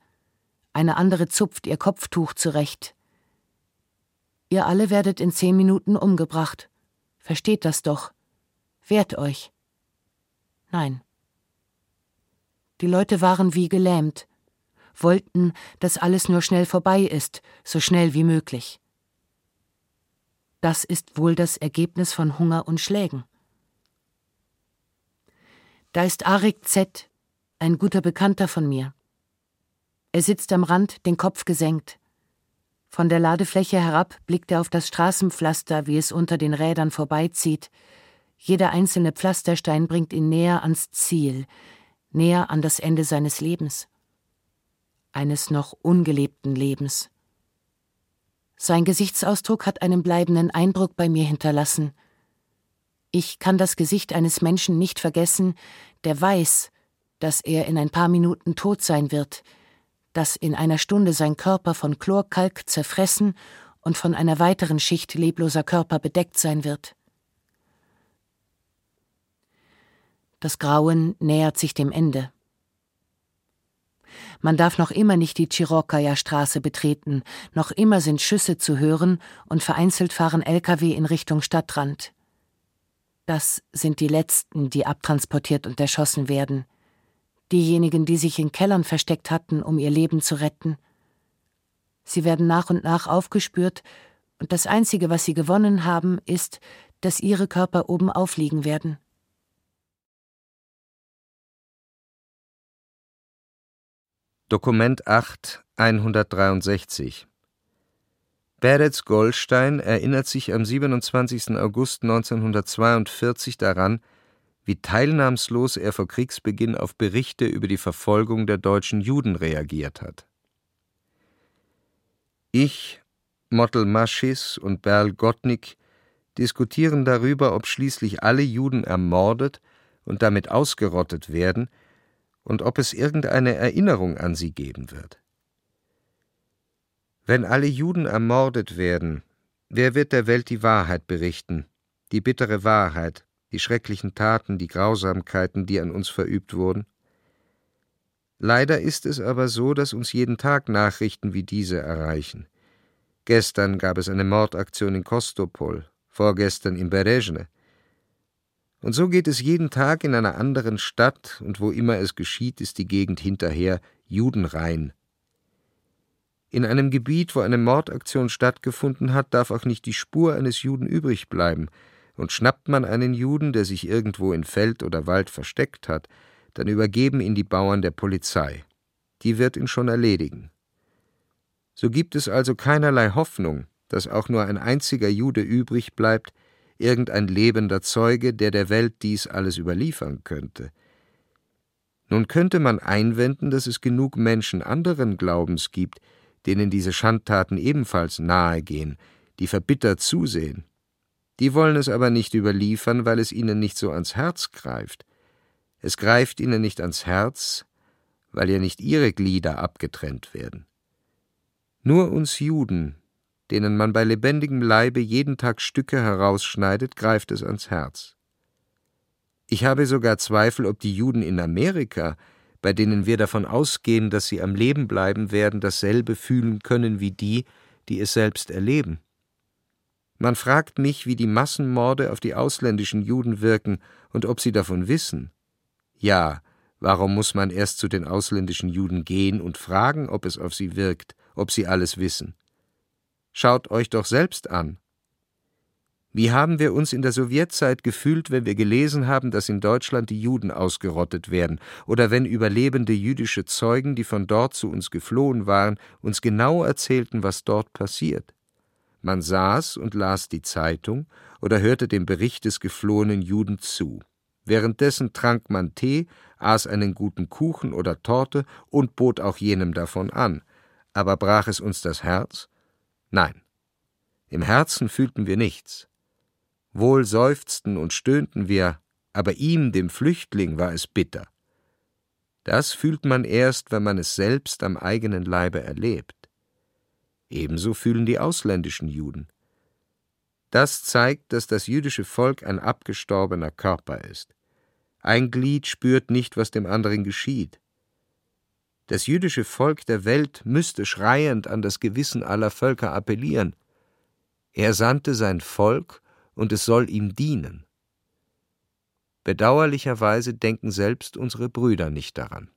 eine andere zupft ihr Kopftuch zurecht. Ihr alle werdet in zehn Minuten umgebracht. Versteht das doch. Wehrt euch. Nein. Die Leute waren wie gelähmt, wollten, dass alles nur schnell vorbei ist, so schnell wie möglich. Das ist wohl das Ergebnis von Hunger und Schlägen. Da ist Arik Z., ein guter Bekannter von mir. Er sitzt am Rand, den Kopf gesenkt. Von der Ladefläche herab blickt er auf das Straßenpflaster, wie es unter den Rädern vorbeizieht. Jeder einzelne Pflasterstein bringt ihn näher ans Ziel, näher an das Ende seines Lebens. Eines noch ungelebten Lebens. Sein Gesichtsausdruck hat einen bleibenden Eindruck bei mir hinterlassen. Ich kann das Gesicht eines Menschen nicht vergessen, der weiß, dass er in ein paar Minuten tot sein wird, dass in einer Stunde sein Körper von Chlorkalk zerfressen und von einer weiteren Schicht lebloser Körper bedeckt sein wird. Das Grauen nähert sich dem Ende. Man darf noch immer nicht die Chirokaya-Straße betreten, noch immer sind Schüsse zu hören und vereinzelt fahren Lkw in Richtung Stadtrand. Das sind die letzten, die abtransportiert und erschossen werden. Diejenigen, die sich in Kellern versteckt hatten, um ihr Leben zu retten. Sie werden nach und nach aufgespürt, und das Einzige, was sie gewonnen haben, ist, dass ihre Körper oben aufliegen werden. Dokument 8 163 Beretz Goldstein erinnert sich am 27. August 1942 daran, wie teilnahmslos er vor Kriegsbeginn auf Berichte über die Verfolgung der deutschen Juden reagiert hat. Ich, Mottel Maschis und Berl Gottnick diskutieren darüber, ob schließlich alle Juden ermordet und damit ausgerottet werden – und ob es irgendeine Erinnerung an sie geben wird. Wenn alle Juden ermordet werden, wer wird der Welt die Wahrheit berichten, die bittere Wahrheit, die schrecklichen Taten, die Grausamkeiten, die an uns verübt wurden? Leider ist es aber so, dass uns jeden Tag Nachrichten wie diese erreichen. Gestern gab es eine Mordaktion in Kostopol, vorgestern in Berezhne, und so geht es jeden Tag in einer anderen Stadt, und wo immer es geschieht, ist die Gegend hinterher judenrein. In einem Gebiet, wo eine Mordaktion stattgefunden hat, darf auch nicht die Spur eines Juden übrig bleiben, und schnappt man einen Juden, der sich irgendwo in Feld oder Wald versteckt hat, dann übergeben ihn die Bauern der Polizei. Die wird ihn schon erledigen. So gibt es also keinerlei Hoffnung, dass auch nur ein einziger Jude übrig bleibt, irgendein lebender Zeuge, der der Welt dies alles überliefern könnte. Nun könnte man einwenden, dass es genug Menschen anderen Glaubens gibt, denen diese Schandtaten ebenfalls nahe gehen, die verbittert zusehen. Die wollen es aber nicht überliefern, weil es ihnen nicht so ans Herz greift. Es greift ihnen nicht ans Herz, weil ja nicht ihre Glieder abgetrennt werden. Nur uns Juden denen man bei lebendigem Leibe jeden Tag Stücke herausschneidet, greift es ans Herz. Ich habe sogar Zweifel, ob die Juden in Amerika, bei denen wir davon ausgehen, dass sie am Leben bleiben werden, dasselbe fühlen können wie die, die es selbst erleben. Man fragt mich, wie die Massenmorde auf die ausländischen Juden wirken und ob sie davon wissen. Ja, warum muss man erst zu den ausländischen Juden gehen und fragen, ob es auf sie wirkt, ob sie alles wissen? Schaut euch doch selbst an. Wie haben wir uns in der Sowjetzeit gefühlt, wenn wir gelesen haben, dass in Deutschland die Juden ausgerottet werden, oder wenn überlebende jüdische Zeugen, die von dort zu uns geflohen waren, uns genau erzählten, was dort passiert? Man saß und las die Zeitung oder hörte dem Bericht des geflohenen Juden zu. Währenddessen trank man Tee, aß einen guten Kuchen oder Torte und bot auch jenem davon an. Aber brach es uns das Herz? Nein. Im Herzen fühlten wir nichts. Wohl seufzten und stöhnten wir, aber ihm, dem Flüchtling, war es bitter. Das fühlt man erst, wenn man es selbst am eigenen Leibe erlebt. Ebenso fühlen die ausländischen Juden. Das zeigt, dass das jüdische Volk ein abgestorbener Körper ist. Ein Glied spürt nicht, was dem anderen geschieht. Das jüdische Volk der Welt müsste schreiend an das Gewissen aller Völker appellieren. Er sandte sein Volk, und es soll ihm dienen. Bedauerlicherweise denken selbst unsere Brüder nicht daran.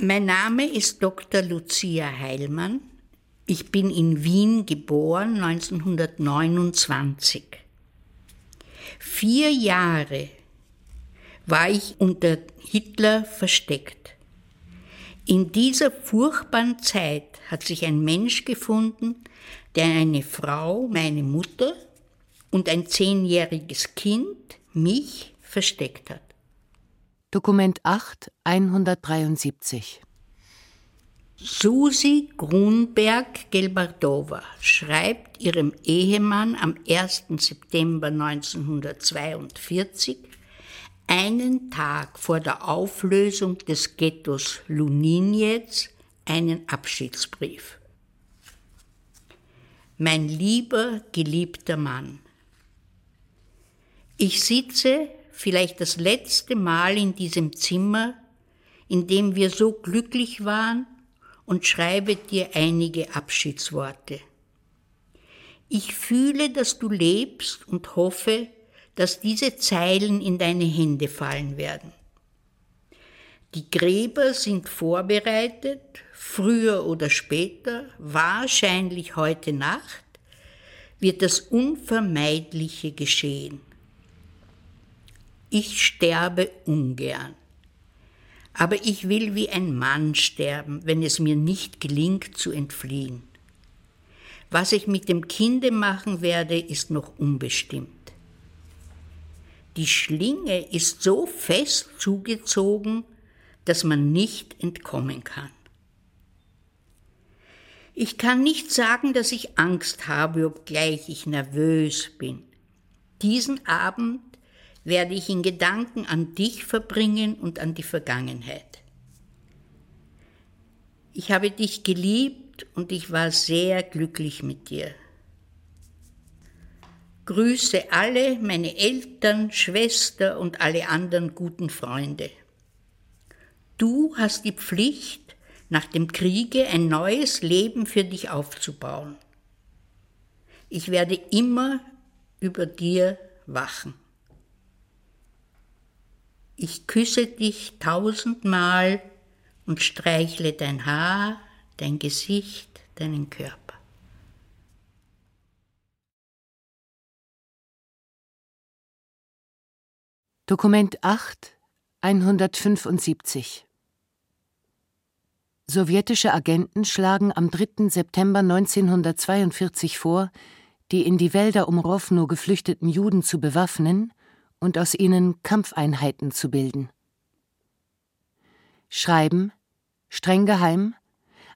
Mein Name ist Dr. Lucia Heilmann. Ich bin in Wien geboren 1929. Vier Jahre war ich unter Hitler versteckt. In dieser furchtbaren Zeit hat sich ein Mensch gefunden, der eine Frau, meine Mutter und ein zehnjähriges Kind, mich, versteckt hat. Dokument 8, 173 Susi Grunberg-Gelbardova schreibt ihrem Ehemann am 1. September 1942 einen Tag vor der Auflösung des Ghettos Luninets einen Abschiedsbrief. Mein lieber, geliebter Mann, ich sitze vielleicht das letzte Mal in diesem Zimmer, in dem wir so glücklich waren, und schreibe dir einige Abschiedsworte. Ich fühle, dass du lebst und hoffe, dass diese Zeilen in deine Hände fallen werden. Die Gräber sind vorbereitet, früher oder später, wahrscheinlich heute Nacht, wird das Unvermeidliche geschehen. Ich sterbe ungern, aber ich will wie ein Mann sterben, wenn es mir nicht gelingt zu entfliehen. Was ich mit dem Kinde machen werde, ist noch unbestimmt. Die Schlinge ist so fest zugezogen, dass man nicht entkommen kann. Ich kann nicht sagen, dass ich Angst habe, obgleich ich nervös bin. Diesen Abend werde ich in Gedanken an dich verbringen und an die Vergangenheit. Ich habe dich geliebt und ich war sehr glücklich mit dir. Grüße alle meine Eltern, Schwester und alle anderen guten Freunde. Du hast die Pflicht, nach dem Kriege ein neues Leben für dich aufzubauen. Ich werde immer über dir wachen. Ich küsse dich tausendmal und streichle dein Haar, dein Gesicht, deinen Körper. Dokument 8, 175 Sowjetische Agenten schlagen am 3. September 1942 vor, die in die Wälder um Rowno geflüchteten Juden zu bewaffnen und aus ihnen Kampfeinheiten zu bilden. Schreiben, streng geheim,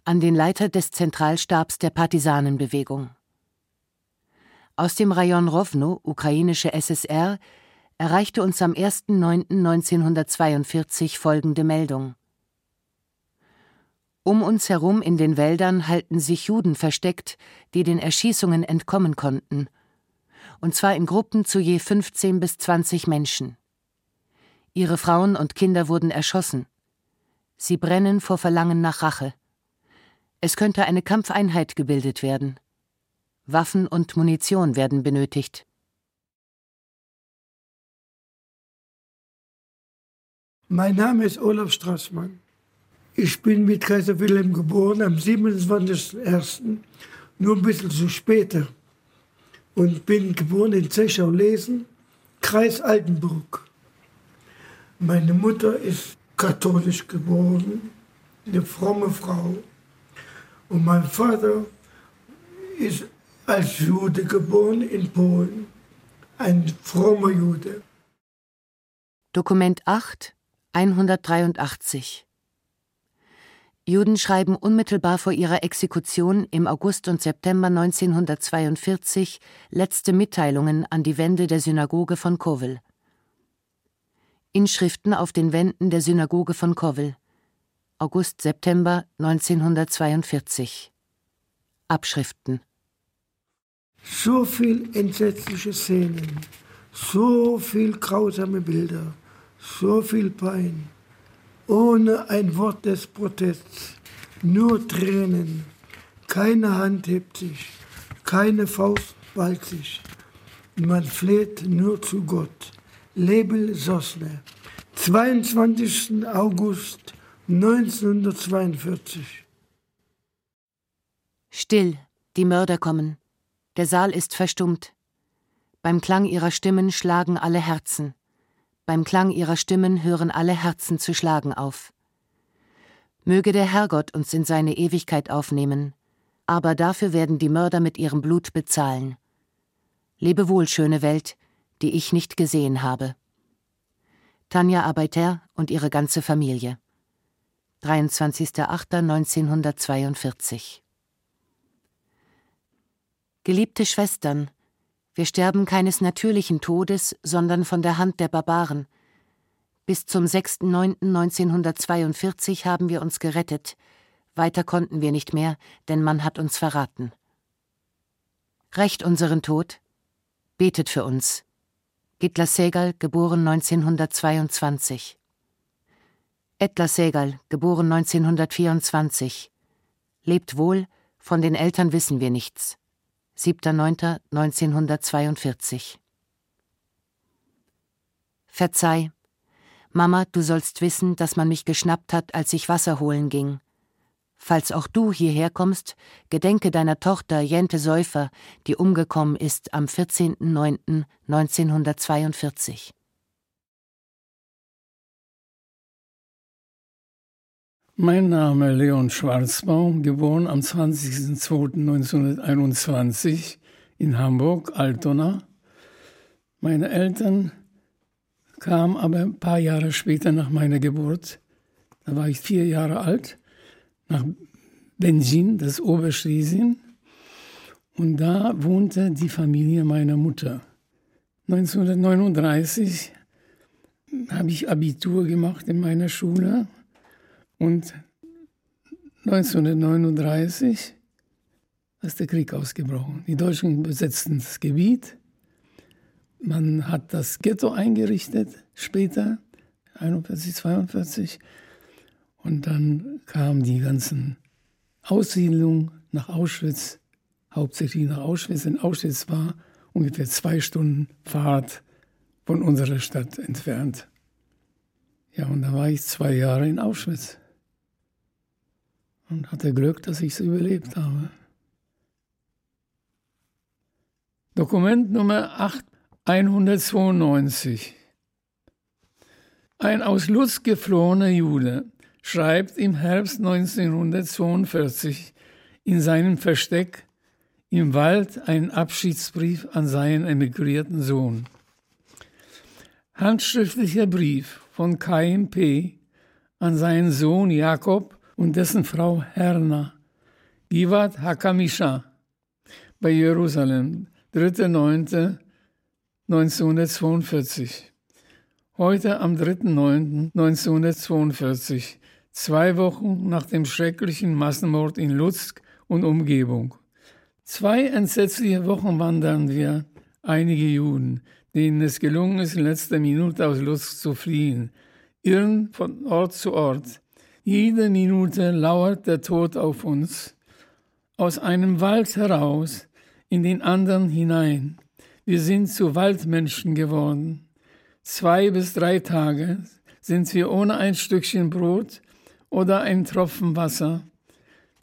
an den Leiter des Zentralstabs der Partisanenbewegung. Aus dem Rajon Rowno, ukrainische SSR, erreichte uns am 1.9.1942 folgende Meldung. Um uns herum in den Wäldern halten sich Juden versteckt, die den Erschießungen entkommen konnten, und zwar in Gruppen zu je 15 bis 20 Menschen. Ihre Frauen und Kinder wurden erschossen. Sie brennen vor Verlangen nach Rache. Es könnte eine Kampfeinheit gebildet werden. Waffen und Munition werden benötigt. Mein Name ist Olaf Strassmann. Ich bin mit Kaiser Wilhelm geboren am 27.01., nur ein bisschen zu später. Und bin geboren in Zechau-Lesen, Kreis Altenburg. Meine Mutter ist katholisch geboren, eine fromme Frau. Und mein Vater ist als Jude geboren in Polen, ein frommer Jude. Dokument 8, 183 Juden schreiben unmittelbar vor ihrer Exekution im August und September 1942 letzte Mitteilungen an die Wände der Synagoge von Kowel. Inschriften auf den Wänden der Synagoge von Kowel. August, September 1942. Abschriften. So viel entsetzliche Szenen, so viel grausame Bilder, so viel Pein ohne ein Wort des Protests, nur Tränen. Keine Hand hebt sich, keine Faust ballt sich. Man fleht nur zu Gott. Lebel Sosne, 22. August 1942. Still, die Mörder kommen. Der Saal ist verstummt. Beim Klang ihrer Stimmen schlagen alle Herzen. Beim Klang ihrer Stimmen hören alle Herzen zu schlagen auf. Möge der Herrgott uns in seine Ewigkeit aufnehmen, aber dafür werden die Mörder mit ihrem Blut bezahlen. Lebe wohl, schöne Welt, die ich nicht gesehen habe. Tanja Arbeiter und ihre ganze Familie. 23.08.1942 Geliebte Schwestern, wir sterben keines natürlichen Todes, sondern von der Hand der Barbaren. Bis zum 6.9.1942 haben wir uns gerettet. Weiter konnten wir nicht mehr, denn man hat uns verraten. Recht unseren Tod. Betet für uns. Gitla Segal, geboren 1922. Etla Segal, geboren 1924. Lebt wohl, von den Eltern wissen wir nichts. 7.9.1942 Verzeih. Mama, du sollst wissen, dass man mich geschnappt hat, als ich Wasser holen ging. Falls auch du hierher kommst, gedenke deiner Tochter Jente Säufer, die umgekommen ist am 14.09.1942. Mein Name Leon Schwarzbaum, geboren am 20.02.1921 in Hamburg, Altona. Meine Eltern kamen aber ein paar Jahre später nach meiner Geburt, da war ich vier Jahre alt, nach Benzin, das Oberschlesien. Und da wohnte die Familie meiner Mutter. 1939 habe ich Abitur gemacht in meiner Schule und 1939 ist der Krieg ausgebrochen. Die Deutschen besetzten das Gebiet. Man hat das Ghetto eingerichtet, später, 41, 42. Und dann kamen die ganzen Aussiedlungen nach Auschwitz, hauptsächlich nach Auschwitz. In Auschwitz war ungefähr zwei Stunden Fahrt von unserer Stadt entfernt. Ja, und da war ich zwei Jahre in Auschwitz und hatte Glück, dass ich es überlebt habe. Dokument Nummer 8192. Ein aus Lutz geflohener Jude schreibt im Herbst 1942 in seinem Versteck im Wald einen Abschiedsbrief an seinen emigrierten Sohn. Handschriftlicher Brief von KMP an seinen Sohn Jakob und dessen Frau Herna, Givat Hakamisha, bei Jerusalem, 3.9.1942. Heute am 3.9.1942, zwei Wochen nach dem schrecklichen Massenmord in Lutsk und Umgebung. Zwei entsetzliche Wochen wandern wir, einige Juden, denen es gelungen ist, in letzter Minute aus Lutsk zu fliehen, irren von Ort zu Ort, jede Minute lauert der Tod auf uns. Aus einem Wald heraus, in den anderen hinein. Wir sind zu Waldmenschen geworden. Zwei bis drei Tage sind wir ohne ein Stückchen Brot oder ein Tropfen Wasser.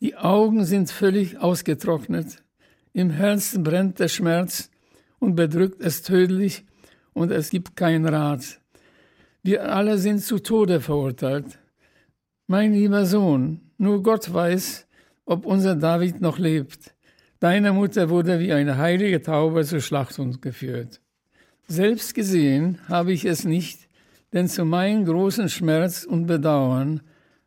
Die Augen sind völlig ausgetrocknet. Im Herzen brennt der Schmerz und bedrückt es tödlich und es gibt keinen Rat. Wir alle sind zu Tode verurteilt. Mein lieber Sohn, nur Gott weiß, ob unser David noch lebt. Deine Mutter wurde wie eine heilige Taube zur Schlachtung geführt. Selbst gesehen habe ich es nicht, denn zu meinem großen Schmerz und Bedauern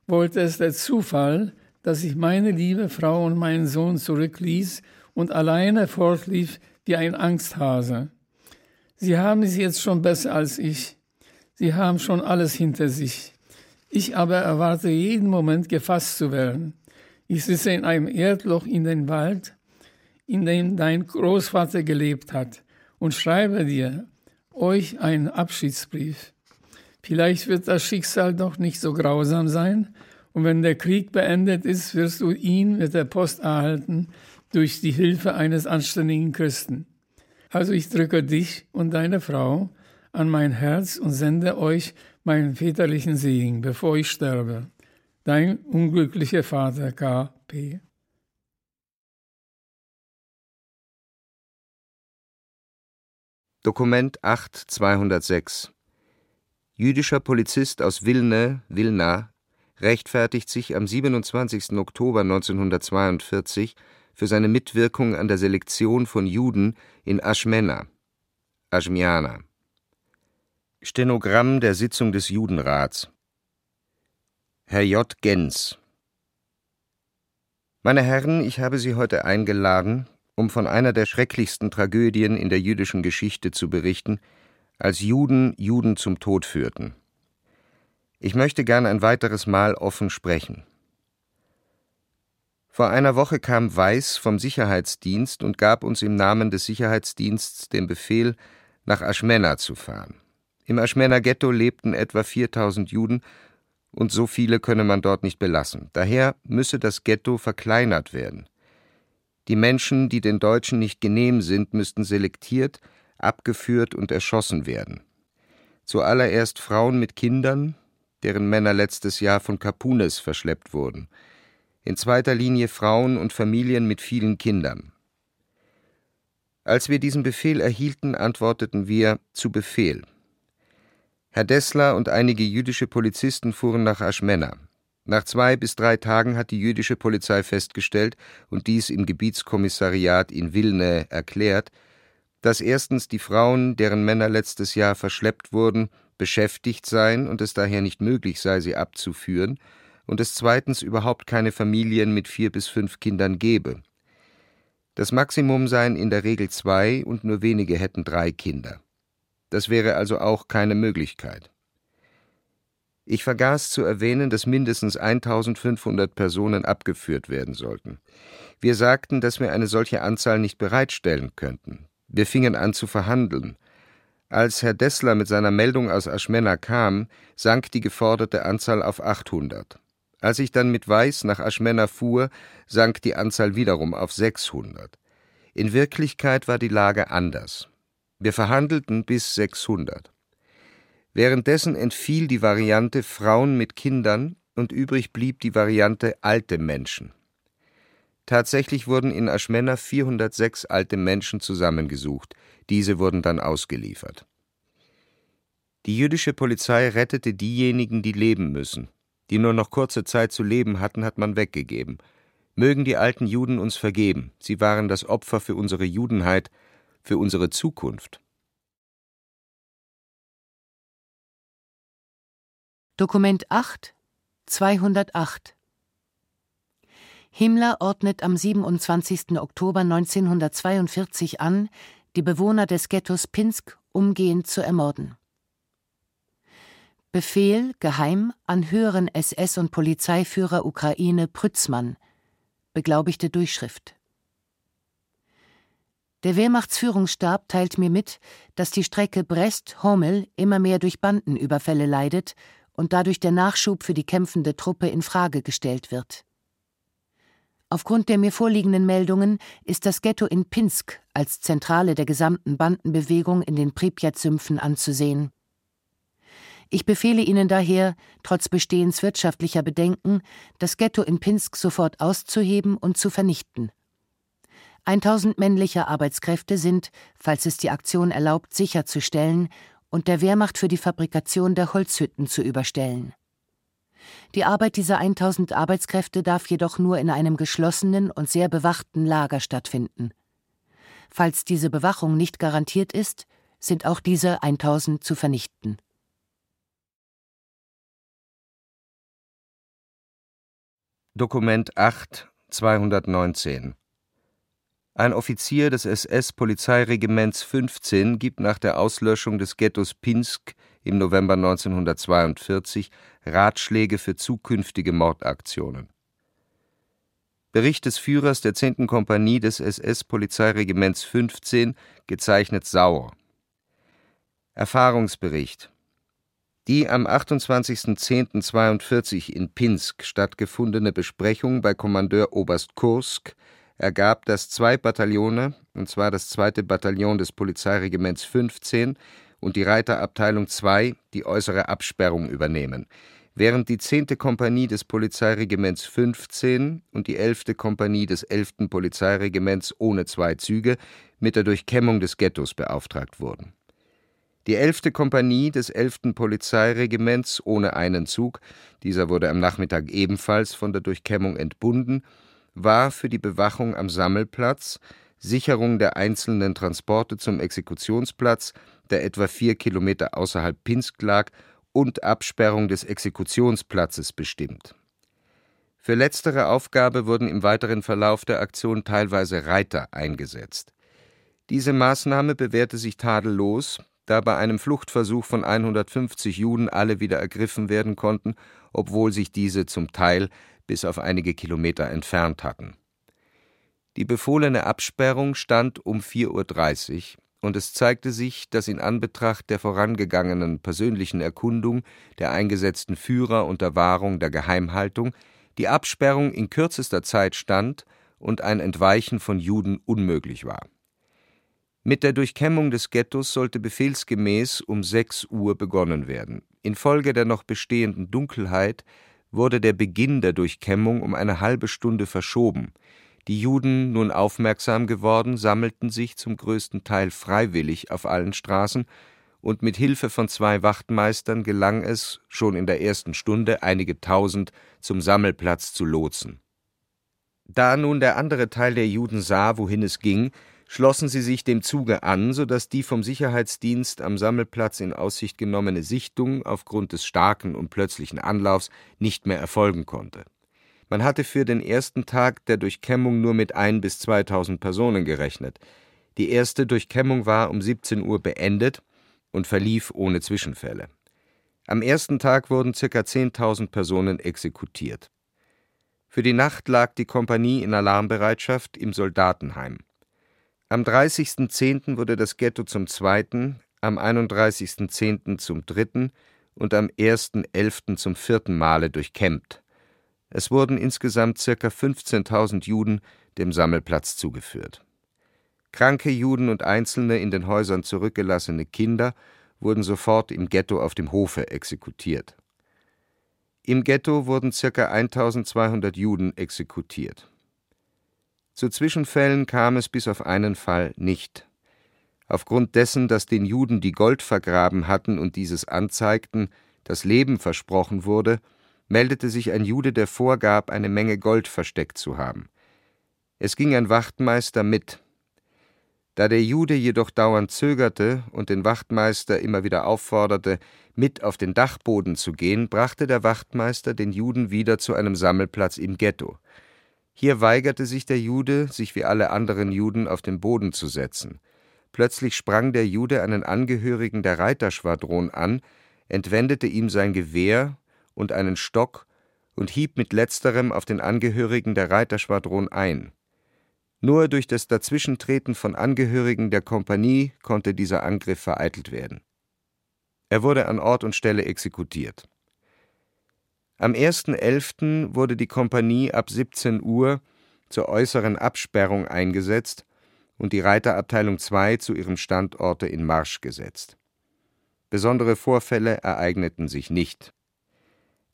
wollte es der Zufall, dass ich meine liebe Frau und meinen Sohn zurückließ und alleine fortlief wie ein Angsthase. Sie haben es jetzt schon besser als ich. Sie haben schon alles hinter sich. Ich aber erwarte jeden Moment gefasst zu werden. Ich sitze in einem Erdloch in den Wald, in dem dein Großvater gelebt hat, und schreibe dir, euch einen Abschiedsbrief. Vielleicht wird das Schicksal doch nicht so grausam sein, und wenn der Krieg beendet ist, wirst du ihn mit der Post erhalten durch die Hilfe eines anständigen Christen. Also ich drücke dich und deine Frau an mein Herz und sende euch meinen väterlichen Segen, bevor ich sterbe. Dein unglücklicher Vater K.P. Dokument 8 206 Jüdischer Polizist aus Wilne, Wilna, rechtfertigt sich am 27. Oktober 1942 für seine Mitwirkung an der Selektion von Juden in Aschmena, Aschmiana. Stenogramm der Sitzung des Judenrats. Herr J. Gens. Meine Herren, ich habe Sie heute eingeladen, um von einer der schrecklichsten Tragödien in der jüdischen Geschichte zu berichten, als Juden Juden zum Tod führten. Ich möchte gern ein weiteres Mal offen sprechen. Vor einer Woche kam Weiß vom Sicherheitsdienst und gab uns im Namen des Sicherheitsdienstes den Befehl, nach Aschmena zu fahren. Im Aschmener Ghetto lebten etwa 4000 Juden und so viele könne man dort nicht belassen. Daher müsse das Ghetto verkleinert werden. Die Menschen, die den Deutschen nicht genehm sind, müssten selektiert, abgeführt und erschossen werden. Zuallererst Frauen mit Kindern, deren Männer letztes Jahr von Kapunes verschleppt wurden. In zweiter Linie Frauen und Familien mit vielen Kindern. Als wir diesen Befehl erhielten, antworteten wir zu Befehl. Herr Dessler und einige jüdische Polizisten fuhren nach Aschmena. Nach zwei bis drei Tagen hat die jüdische Polizei festgestellt und dies im Gebietskommissariat in Wilne erklärt, dass erstens die Frauen, deren Männer letztes Jahr verschleppt wurden, beschäftigt seien und es daher nicht möglich sei, sie abzuführen, und es zweitens überhaupt keine Familien mit vier bis fünf Kindern gebe. Das Maximum seien in der Regel zwei und nur wenige hätten drei Kinder. Das wäre also auch keine Möglichkeit. Ich vergaß zu erwähnen, dass mindestens 1500 Personen abgeführt werden sollten. Wir sagten, dass wir eine solche Anzahl nicht bereitstellen könnten. Wir fingen an zu verhandeln. Als Herr Dessler mit seiner Meldung aus Aschmena kam, sank die geforderte Anzahl auf 800. Als ich dann mit Weiß nach Aschmena fuhr, sank die Anzahl wiederum auf 600. In Wirklichkeit war die Lage anders. Wir verhandelten bis 600. Währenddessen entfiel die Variante Frauen mit Kindern und übrig blieb die Variante alte Menschen. Tatsächlich wurden in Aschmena 406 alte Menschen zusammengesucht, diese wurden dann ausgeliefert. Die jüdische Polizei rettete diejenigen, die leben müssen. Die nur noch kurze Zeit zu leben hatten, hat man weggegeben. Mögen die alten Juden uns vergeben, sie waren das Opfer für unsere Judenheit, für unsere Zukunft. Dokument 8 208 Himmler ordnet am 27. Oktober 1942 an, die Bewohner des Ghettos Pinsk umgehend zu ermorden. Befehl geheim an höheren SS- und Polizeiführer Ukraine Prützmann. Beglaubigte Durchschrift. Der Wehrmachtsführungsstab teilt mir mit, dass die Strecke Brest-Homel immer mehr durch Bandenüberfälle leidet und dadurch der Nachschub für die kämpfende Truppe in Frage gestellt wird. Aufgrund der mir vorliegenden Meldungen ist das Ghetto in Pinsk als Zentrale der gesamten Bandenbewegung in den Pripyat-Sümpfen anzusehen. Ich befehle Ihnen daher, trotz Bestehens wirtschaftlicher Bedenken, das Ghetto in Pinsk sofort auszuheben und zu vernichten. 1000 männliche Arbeitskräfte sind, falls es die Aktion erlaubt, sicherzustellen und der Wehrmacht für die Fabrikation der Holzhütten zu überstellen. Die Arbeit dieser 1000 Arbeitskräfte darf jedoch nur in einem geschlossenen und sehr bewachten Lager stattfinden. Falls diese Bewachung nicht garantiert ist, sind auch diese 1000 zu vernichten. Dokument 8 219 Ein Offizier des SS-Polizeiregiments 15 gibt nach der Auslöschung des Ghettos Pinsk im November 1942 Ratschläge für zukünftige Mordaktionen. Bericht des Führers der 10. Kompanie des SS-Polizeiregiments 15, gezeichnet Sauer. Erfahrungsbericht die am 28.10.42 in Pinsk stattgefundene Besprechung bei Kommandeur Oberst Kursk ergab, dass zwei Bataillone, und zwar das zweite Bataillon des Polizeiregiments 15 und die Reiterabteilung 2, die äußere Absperrung übernehmen, während die 10. Kompanie des Polizeiregiments 15 und die 11. Kompanie des 11. Polizeiregiments ohne zwei Züge mit der Durchkämmung des Ghettos beauftragt wurden die 11. Kompanie des 11. Polizeiregiments ohne einen Zug, dieser wurde am Nachmittag ebenfalls von der Durchkämmung entbunden, war für die Bewachung am Sammelplatz, Sicherung der einzelnen Transporte zum Exekutionsplatz, der etwa vier Kilometer außerhalb Pinsk lag, und Absperrung des Exekutionsplatzes bestimmt. Für letztere Aufgabe wurden im weiteren Verlauf der Aktion teilweise Reiter eingesetzt. Diese Maßnahme bewährte sich tadellos, da bei einem Fluchtversuch von 150 Juden alle wieder ergriffen werden konnten, obwohl sich diese zum Teil bis auf einige Kilometer entfernt hatten. Die befohlene Absperrung stand um 4.30 Uhr, und es zeigte sich, dass in Anbetracht der vorangegangenen persönlichen Erkundung der eingesetzten Führer unter Wahrung der Geheimhaltung die Absperrung in kürzester Zeit stand und ein Entweichen von Juden unmöglich war mit der Durchkämmung des Ghettos sollte befehlsgemäß um 6 Uhr begonnen werden. Infolge der noch bestehenden Dunkelheit wurde der Beginn der Durchkämmung um eine halbe Stunde verschoben. Die Juden, nun aufmerksam geworden, sammelten sich zum größten Teil freiwillig auf allen Straßen, und mit Hilfe von zwei Wachtmeistern gelang es, schon in der ersten Stunde einige tausend zum Sammelplatz zu lotsen. Da nun der andere Teil der Juden sah, wohin es ging, schlossen sie sich dem Zuge an, so dass die vom Sicherheitsdienst am Sammelplatz in Aussicht genommene Sichtung aufgrund des starken und plötzlichen Anlaufs nicht mehr erfolgen konnte. Man hatte für den ersten Tag der Durchkämmung nur mit ein bis 2000 Personen gerechnet. Die erste Durchkämmung war um 17 Uhr beendet und verlief ohne Zwischenfälle. Am ersten Tag wurden ca. 10.000 Personen exekutiert. Für die Nacht lag die Kompanie in Alarmbereitschaft im Soldatenheim. Am 30.10. wurde das Ghetto zum zweiten, am 31.10. zum dritten und am 1.11. zum vierten Male durchkämmt. Es wurden insgesamt ca. 15.000 Juden dem Sammelplatz zugeführt. Kranke Juden und einzelne in den Häusern zurückgelassene Kinder wurden sofort im Ghetto auf dem Hofe exekutiert. Im Ghetto wurden ca. 1200 Juden exekutiert zu Zwischenfällen kam es bis auf einen Fall nicht. Aufgrund dessen, dass den Juden, die Gold vergraben hatten und dieses anzeigten, das Leben versprochen wurde, meldete sich ein Jude, der vorgab, eine Menge Gold versteckt zu haben. Es ging ein Wachtmeister mit. Da der Jude jedoch dauernd zögerte und den Wachtmeister immer wieder aufforderte, mit auf den Dachboden zu gehen, brachte der Wachtmeister den Juden wieder zu einem Sammelplatz im Ghetto. Hier weigerte sich der Jude, sich wie alle anderen Juden auf den Boden zu setzen. Plötzlich sprang der Jude einen Angehörigen der Reiterschwadron an, entwendete ihm sein Gewehr und einen Stock und hieb mit letzterem auf den Angehörigen der Reiterschwadron ein. Nur durch das Dazwischentreten von Angehörigen der Kompanie konnte dieser Angriff vereitelt werden. Er wurde an Ort und Stelle exekutiert am 1.11. wurde die Kompanie ab 17 Uhr zur äußeren Absperrung eingesetzt und die Reiterabteilung II zu ihrem Standorte in Marsch gesetzt. Besondere Vorfälle ereigneten sich nicht.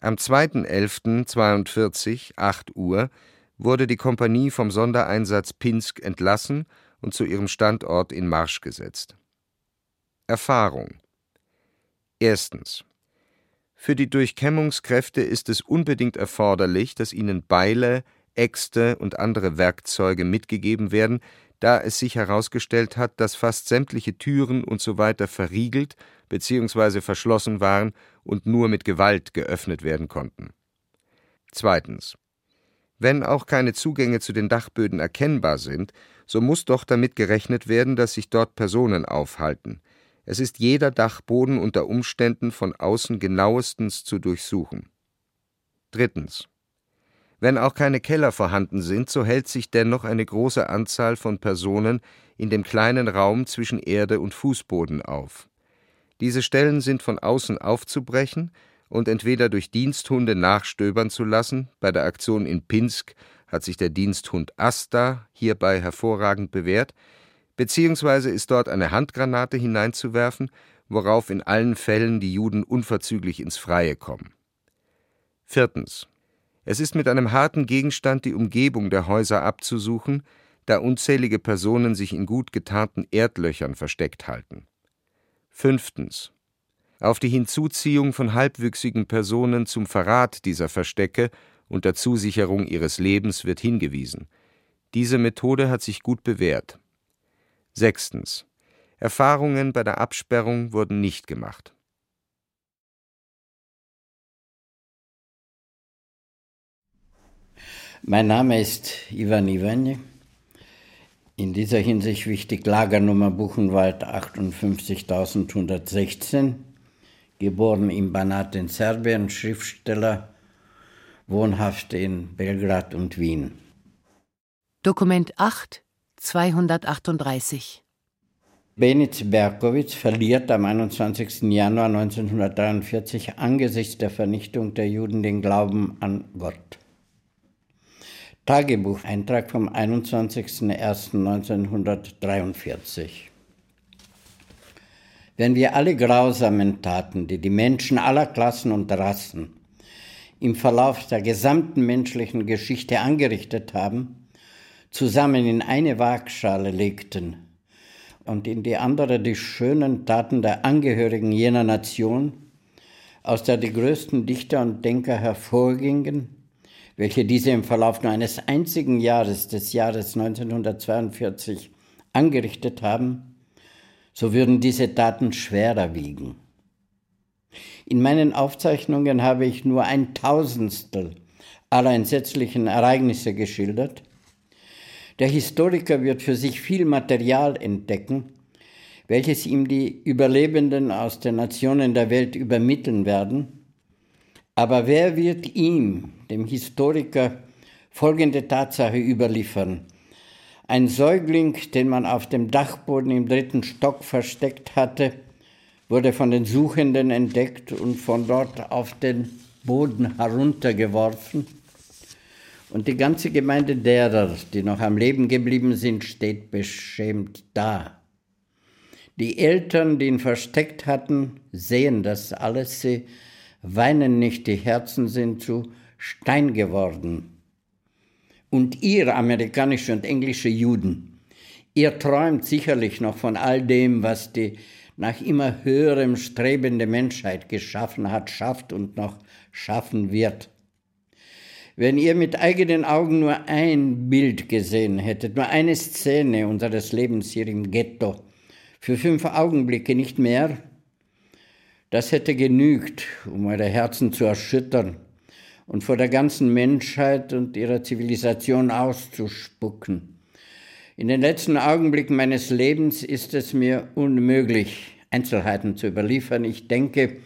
Am 2.11.42, 8 Uhr, wurde die Kompanie vom Sondereinsatz Pinsk entlassen und zu ihrem Standort in Marsch gesetzt. Erfahrung Erstens. Für die Durchkämmungskräfte ist es unbedingt erforderlich, dass ihnen Beile, Äxte und andere Werkzeuge mitgegeben werden, da es sich herausgestellt hat, dass fast sämtliche Türen usw. So verriegelt bzw. verschlossen waren und nur mit Gewalt geöffnet werden konnten. Zweitens. Wenn auch keine Zugänge zu den Dachböden erkennbar sind, so muss doch damit gerechnet werden, dass sich dort Personen aufhalten. Es ist jeder Dachboden unter Umständen von außen genauestens zu durchsuchen. Drittens. Wenn auch keine Keller vorhanden sind, so hält sich dennoch eine große Anzahl von Personen in dem kleinen Raum zwischen Erde und Fußboden auf. Diese Stellen sind von außen aufzubrechen und entweder durch Diensthunde nachstöbern zu lassen, bei der Aktion in Pinsk hat sich der Diensthund Asta hierbei hervorragend bewährt, beziehungsweise ist dort eine Handgranate hineinzuwerfen, worauf in allen Fällen die Juden unverzüglich ins Freie kommen. Viertens. Es ist mit einem harten Gegenstand die Umgebung der Häuser abzusuchen, da unzählige Personen sich in gut getarnten Erdlöchern versteckt halten. Fünftens. Auf die Hinzuziehung von halbwüchsigen Personen zum Verrat dieser Verstecke und der Zusicherung ihres Lebens wird hingewiesen. Diese Methode hat sich gut bewährt. Sechstens. Erfahrungen bei der Absperrung wurden nicht gemacht. Mein Name ist Ivan Ivanje. In dieser Hinsicht wichtig Lagernummer Buchenwald 58116, geboren in Banat in Serbien, Schriftsteller, wohnhaft in Belgrad und Wien. Dokument 8 238 Benic Berkowitz verliert am 21. Januar 1943 angesichts der Vernichtung der Juden den Glauben an Gott. Tagebucheintrag vom 21.01.1943 Wenn wir alle grausamen Taten, die die Menschen aller Klassen und Rassen im Verlauf der gesamten menschlichen Geschichte angerichtet haben, zusammen in eine Waagschale legten und in die andere die schönen Taten der Angehörigen jener Nation, aus der die größten Dichter und Denker hervorgingen, welche diese im Verlauf nur eines einzigen Jahres, des Jahres 1942, angerichtet haben, so würden diese Taten schwerer wiegen. In meinen Aufzeichnungen habe ich nur ein Tausendstel aller entsetzlichen Ereignisse geschildert. Der Historiker wird für sich viel Material entdecken, welches ihm die Überlebenden aus den Nationen der Welt übermitteln werden, aber wer wird ihm, dem Historiker, folgende Tatsache überliefern? Ein Säugling, den man auf dem Dachboden im dritten Stock versteckt hatte, wurde von den Suchenden entdeckt und von dort auf den Boden heruntergeworfen. Und die ganze Gemeinde derer, die noch am Leben geblieben sind, steht beschämt da. Die Eltern, die ihn versteckt hatten, sehen das alles, sie weinen nicht, die Herzen sind zu Stein geworden. Und ihr amerikanische und englische Juden, ihr träumt sicherlich noch von all dem, was die nach immer höherem strebende Menschheit geschaffen hat, schafft und noch schaffen wird. Wenn ihr mit eigenen Augen nur ein Bild gesehen hättet, nur eine Szene unseres Lebens hier im Ghetto, für fünf Augenblicke nicht mehr, das hätte genügt, um eure Herzen zu erschüttern und vor der ganzen Menschheit und ihrer Zivilisation auszuspucken. In den letzten Augenblicken meines Lebens ist es mir unmöglich, Einzelheiten zu überliefern. Ich denke,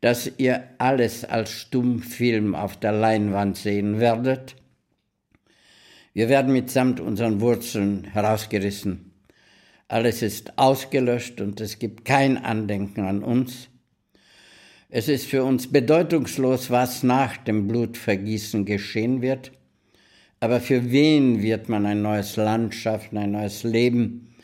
dass ihr alles als Stummfilm auf der Leinwand sehen werdet. Wir werden mitsamt unseren Wurzeln herausgerissen. Alles ist ausgelöscht und es gibt kein Andenken an uns. Es ist für uns bedeutungslos, was nach dem Blutvergießen geschehen wird. Aber für wen wird man ein neues Land schaffen, ein neues Leben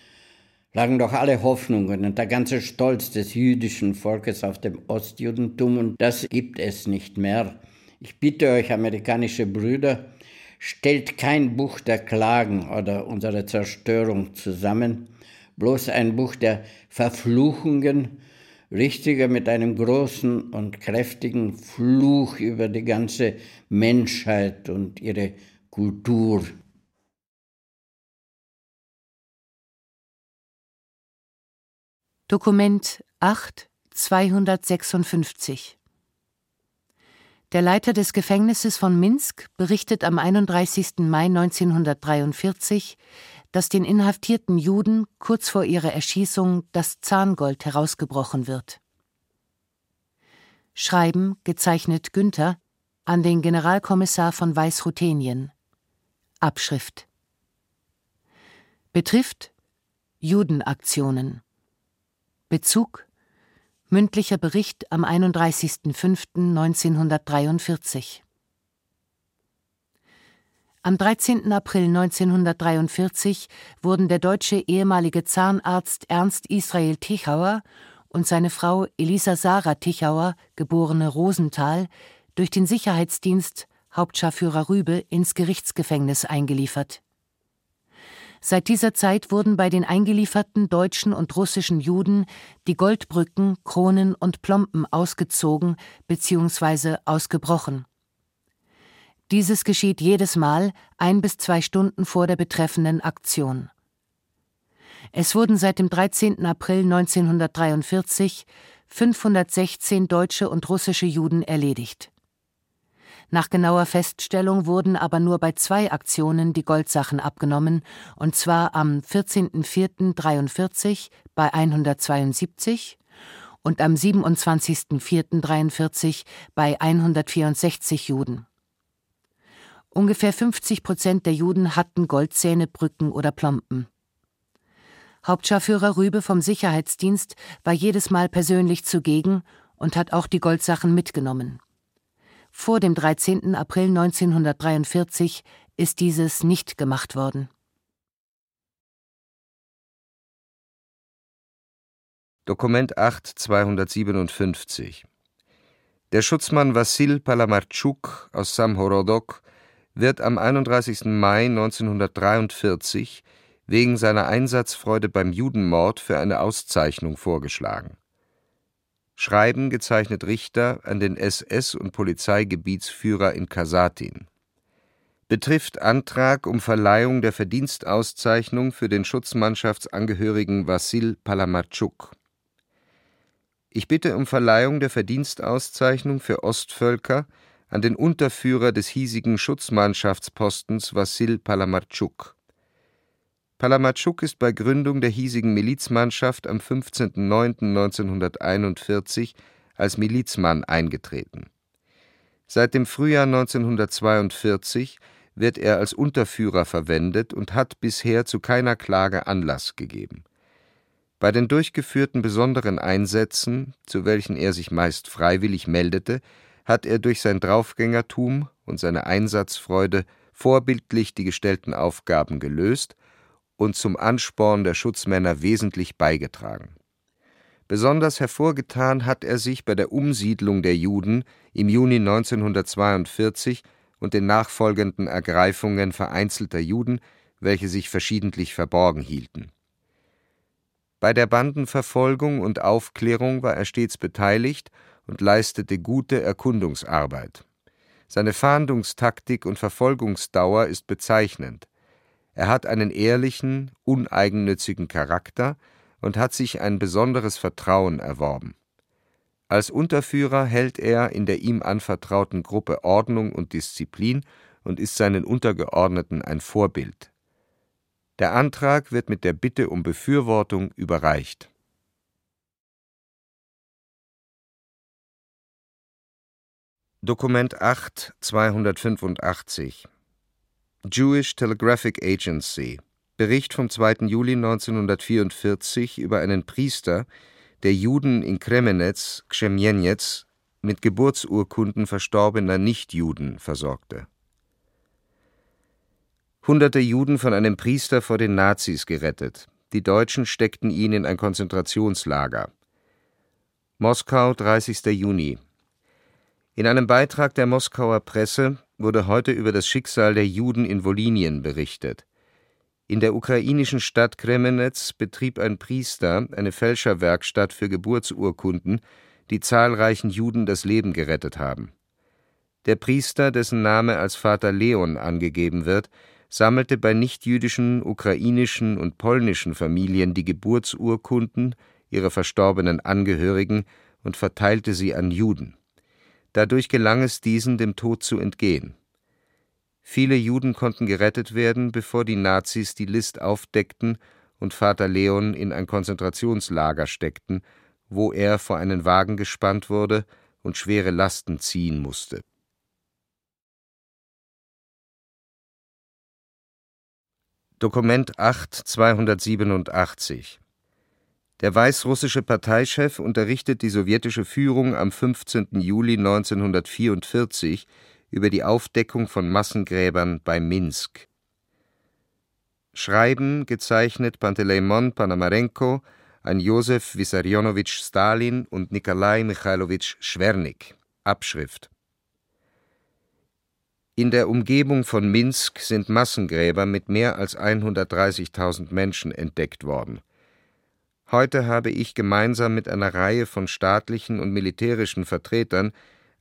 lagen doch alle Hoffnungen und der ganze Stolz des jüdischen Volkes auf dem Ostjudentum und das gibt es nicht mehr. Ich bitte euch, amerikanische Brüder, stellt kein Buch der Klagen oder unserer Zerstörung zusammen, bloß ein Buch der Verfluchungen, richtiger mit einem großen und kräftigen Fluch über die ganze Menschheit und ihre Kultur. Dokument 8 256 Der Leiter des Gefängnisses von Minsk berichtet am 31. Mai 1943, dass den inhaftierten Juden kurz vor ihrer Erschießung das Zahngold herausgebrochen wird. Schreiben, gezeichnet Günther, an den Generalkommissar von Weißruthenien. Abschrift. Betrifft Judenaktionen. Bezug Mündlicher Bericht am 31.05.1943 Am 13. April 1943 wurden der deutsche ehemalige Zahnarzt Ernst Israel Tichauer und seine Frau Elisa Sarah Tichauer, geborene Rosenthal, durch den Sicherheitsdienst Hauptscharführer Rübe ins Gerichtsgefängnis eingeliefert. Seit dieser Zeit wurden bei den eingelieferten deutschen und russischen Juden die Goldbrücken, Kronen und Plomben ausgezogen bzw. ausgebrochen. Dieses geschieht jedes Mal ein bis zwei Stunden vor der betreffenden Aktion. Es wurden seit dem 13. April 1943 516 deutsche und russische Juden erledigt. Nach genauer Feststellung wurden aber nur bei zwei Aktionen die Goldsachen abgenommen, und zwar am 14.04.43 bei 172 und am 27.04.43 bei 164 Juden. Ungefähr 50 Prozent der Juden hatten Goldzähne, Brücken oder Plomben. Hauptscharführer Rübe vom Sicherheitsdienst war jedes Mal persönlich zugegen und hat auch die Goldsachen mitgenommen. Vor dem 13. April 1943 ist dieses nicht gemacht worden. Dokument 8 257 Der Schutzmann Wassil Palamarczuk aus Samhorodok wird am 31. Mai 1943 wegen seiner Einsatzfreude beim Judenmord für eine Auszeichnung vorgeschlagen. Schreiben gezeichnet Richter an den SS- und Polizeigebietsführer in Kasatin. Betrifft Antrag um Verleihung der Verdienstauszeichnung für den Schutzmannschaftsangehörigen Wassil Palamatschuk. Ich bitte um Verleihung der Verdienstauszeichnung für Ostvölker an den Unterführer des hiesigen Schutzmannschaftspostens Wassil Palamatschuk. Palamatschuk ist bei Gründung der hiesigen Milizmannschaft am 15.09.1941 als Milizmann eingetreten. Seit dem Frühjahr 1942 wird er als Unterführer verwendet und hat bisher zu keiner Klage Anlass gegeben. Bei den durchgeführten besonderen Einsätzen, zu welchen er sich meist freiwillig meldete, hat er durch sein Draufgängertum und seine Einsatzfreude vorbildlich die gestellten Aufgaben gelöst und zum Ansporn der Schutzmänner wesentlich beigetragen. Besonders hervorgetan hat er sich bei der Umsiedlung der Juden im Juni 1942 und den nachfolgenden Ergreifungen vereinzelter Juden, welche sich verschiedentlich verborgen hielten. Bei der Bandenverfolgung und Aufklärung war er stets beteiligt und leistete gute Erkundungsarbeit. Seine Fahndungstaktik und Verfolgungsdauer ist bezeichnend. Er hat einen ehrlichen, uneigennützigen Charakter und hat sich ein besonderes Vertrauen erworben. Als Unterführer hält er in der ihm anvertrauten Gruppe Ordnung und Disziplin und ist seinen Untergeordneten ein Vorbild. Der Antrag wird mit der Bitte um Befürwortung überreicht. Dokument 8 285 Jewish Telegraphic Agency Bericht vom 2. Juli 1944 über einen Priester, der Juden in Kremenetz, Kschemjenetz, mit Geburtsurkunden verstorbener Nichtjuden versorgte. Hunderte Juden von einem Priester vor den Nazis gerettet. Die Deutschen steckten ihn in ein Konzentrationslager. Moskau, 30. Juni. In einem Beitrag der Moskauer Presse wurde heute über das Schicksal der Juden in Wolinien berichtet. In der ukrainischen Stadt Kremenetz betrieb ein Priester eine Fälscherwerkstatt für Geburtsurkunden, die zahlreichen Juden das Leben gerettet haben. Der Priester, dessen Name als Vater Leon angegeben wird, sammelte bei nichtjüdischen ukrainischen und polnischen Familien die Geburtsurkunden ihrer verstorbenen Angehörigen und verteilte sie an Juden. Dadurch gelang es diesen, dem Tod zu entgehen. Viele Juden konnten gerettet werden, bevor die Nazis die List aufdeckten und Vater Leon in ein Konzentrationslager steckten, wo er vor einen Wagen gespannt wurde und schwere Lasten ziehen musste. Dokument 8 287 Der weißrussische Parteichef unterrichtet die sowjetische Führung am 15. Juli 1944 über die Aufdeckung von Massengräbern bei Minsk. Schreiben gezeichnet Panteleimon Panamarenko an Josef Wissarionowitsch Stalin und Nikolai Michailowitsch Schwernik. Abschrift in der Umgebung von Minsk sind Massengräber mit mehr als 130.000 Menschen entdeckt worden. Heute habe ich gemeinsam mit einer Reihe von staatlichen und militärischen Vertretern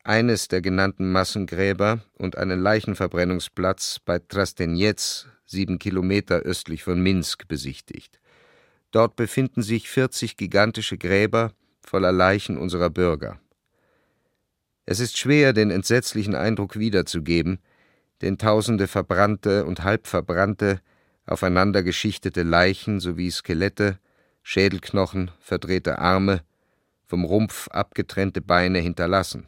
eines der genannten Massengräber und einen Leichenverbrennungsplatz bei Trastenetz, sieben Kilometer östlich von Minsk, besichtigt. Dort befinden sich 40 gigantische Gräber voller Leichen unserer Bürger. Es ist schwer, den entsetzlichen Eindruck wiederzugeben, den tausende verbrannte und halbverbrannte, aufeinander geschichtete Leichen sowie Skelette, Schädelknochen, verdrehte Arme, vom Rumpf abgetrennte Beine hinterlassen.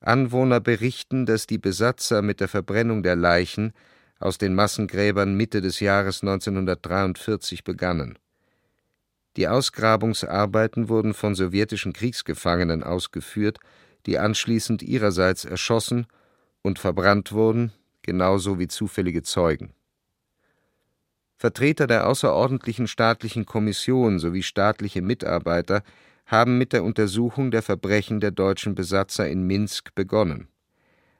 Anwohner berichten, dass die Besatzer mit der Verbrennung der Leichen aus den Massengräbern Mitte des Jahres 1943 begannen. Die Ausgrabungsarbeiten wurden von sowjetischen Kriegsgefangenen ausgeführt, die anschließend ihrerseits erschossen und verbrannt wurden, genauso wie zufällige Zeugen. Vertreter der außerordentlichen staatlichen Kommission sowie staatliche Mitarbeiter haben mit der Untersuchung der Verbrechen der deutschen Besatzer in Minsk begonnen.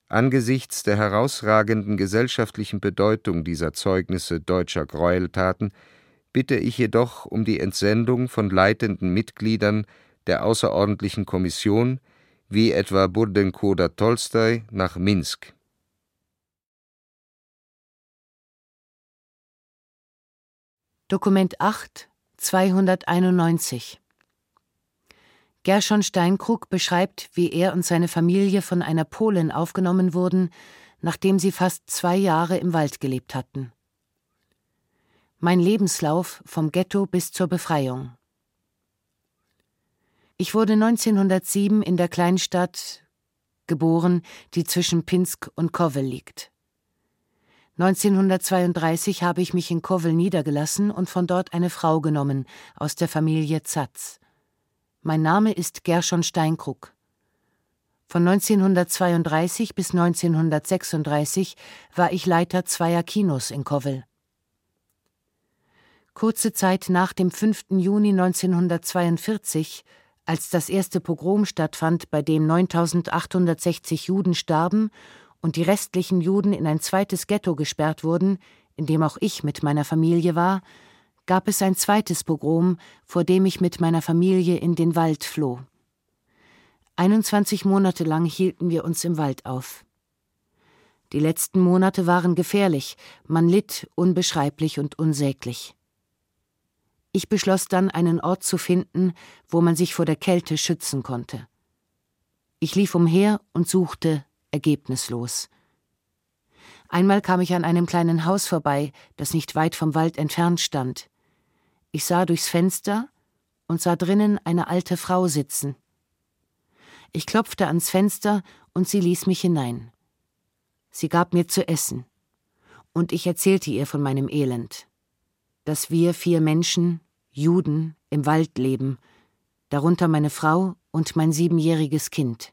Angesichts der herausragenden gesellschaftlichen Bedeutung dieser Zeugnisse deutscher Gräueltaten bitte ich jedoch um die Entsendung von leitenden Mitgliedern der außerordentlichen Kommission wie etwa Burdenkoda Tolstoi nach Minsk. Dokument 8 291 Gershon Steinkrug beschreibt, wie er und seine Familie von einer Polin aufgenommen wurden, nachdem sie fast zwei Jahre im Wald gelebt hatten. Mein Lebenslauf vom Ghetto bis zur Befreiung. Ich wurde 1907 in der Kleinstadt geboren, die zwischen Pinsk und Kovel liegt. 1932 habe ich mich in Kovel niedergelassen und von dort eine Frau genommen aus der Familie Zatz. Mein Name ist Gershon Steinkrug. Von 1932 bis 1936 war ich Leiter zweier Kinos in Kovel. Kurze Zeit nach dem 5. Juni 1942, als das erste Pogrom stattfand, bei dem 9860 Juden starben und die restlichen Juden in ein zweites Ghetto gesperrt wurden, in dem auch ich mit meiner Familie war, gab es ein zweites Pogrom, vor dem ich mit meiner Familie in den Wald floh. 21 Monate lang hielten wir uns im Wald auf. Die letzten Monate waren gefährlich, man litt unbeschreiblich und unsäglich. Ich beschloss dann, einen Ort zu finden, wo man sich vor der Kälte schützen konnte. Ich lief umher und suchte ergebnislos. Einmal kam ich an einem kleinen Haus vorbei, das nicht weit vom Wald entfernt stand. Ich sah durchs Fenster und sah drinnen eine alte Frau sitzen. Ich klopfte ans Fenster und sie ließ mich hinein. Sie gab mir zu essen, und ich erzählte ihr von meinem Elend, dass wir vier Menschen, Juden, im Wald leben, darunter meine Frau und mein siebenjähriges Kind.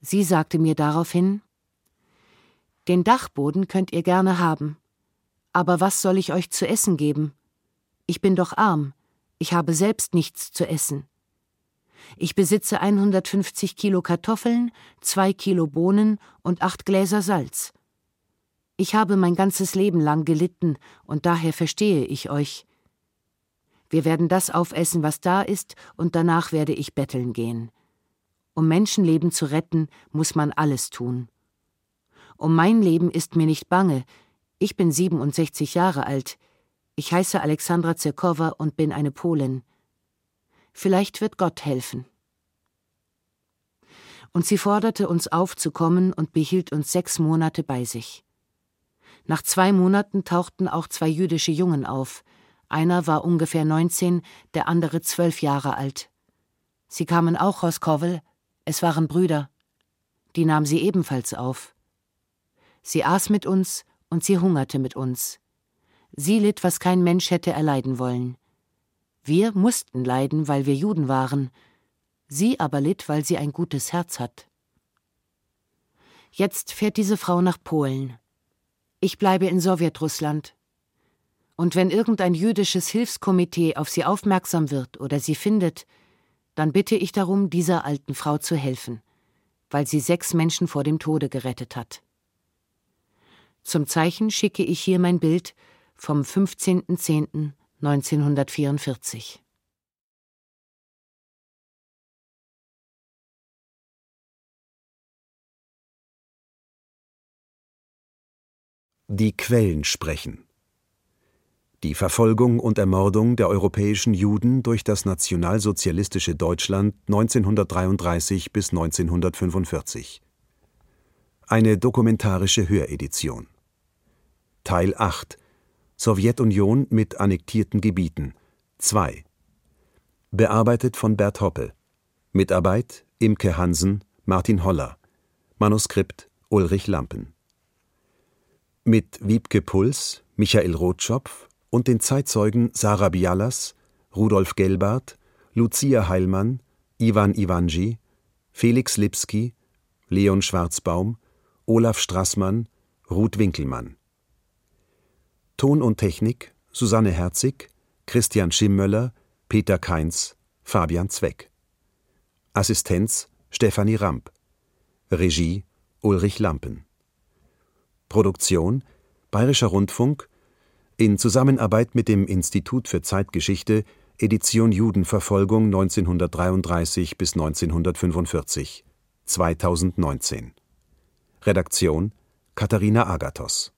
Sie sagte mir daraufhin Den Dachboden könnt ihr gerne haben, Aber was soll ich euch zu essen geben? Ich bin doch arm, ich habe selbst nichts zu essen. Ich besitze 150 Kilo Kartoffeln, zwei Kilo Bohnen und acht Gläser Salz. Ich habe mein ganzes Leben lang gelitten, und daher verstehe ich euch. Wir werden das aufessen, was da ist, und danach werde ich betteln gehen. Um Menschenleben zu retten, muss man alles tun. Um mein Leben ist mir nicht bange. Ich bin 67 Jahre alt. Ich heiße Alexandra Zirkowa und bin eine Polin. Vielleicht wird Gott helfen. Und sie forderte uns auf zu kommen und behielt uns sechs Monate bei sich. Nach zwei Monaten tauchten auch zwei jüdische Jungen auf. Einer war ungefähr 19, der andere zwölf Jahre alt. Sie kamen auch aus Kovel, es waren Brüder. Die nahm sie ebenfalls auf. Sie aß mit uns und sie hungerte mit uns. Sie litt, was kein Mensch hätte erleiden wollen. Wir mussten leiden, weil wir Juden waren. Sie aber litt, weil sie ein gutes Herz hat. Jetzt fährt diese Frau nach Polen. Ich bleibe in Sowjetrussland. Und wenn irgendein jüdisches Hilfskomitee auf sie aufmerksam wird oder sie findet, dann bitte ich darum, dieser alten Frau zu helfen, weil sie sechs Menschen vor dem Tode gerettet hat. Zum Zeichen schicke ich hier mein Bild vom 15.10.1944. Die Quellen sprechen. Die Verfolgung und Ermordung der europäischen Juden durch das nationalsozialistische Deutschland 1933 bis 1945. Eine dokumentarische Höredition. Teil 8 Sowjetunion mit annektierten Gebieten 2 Bearbeitet von Bert Hoppe. Mitarbeit Imke Hansen, Martin Holler. Manuskript Ulrich Lampen. Mit Wiebke Puls, Michael Rotschopf und den Zeitzeugen Sarah Bialas, Rudolf Gelbart, Lucia Heilmann, Ivan Ivanji, Felix Lipski, Leon Schwarzbaum, Olaf Straßmann, Ruth Winkelmann. Ton und Technik Susanne Herzig, Christian Schimmöller, Peter Kainz, Fabian Zweck. Assistenz Stefanie Ramp. Regie Ulrich Lampen. Produktion Bayerischer Rundfunk in Zusammenarbeit mit dem Institut für Zeitgeschichte Edition Judenverfolgung 1933 bis 1945 2019 Redaktion Katharina Agathos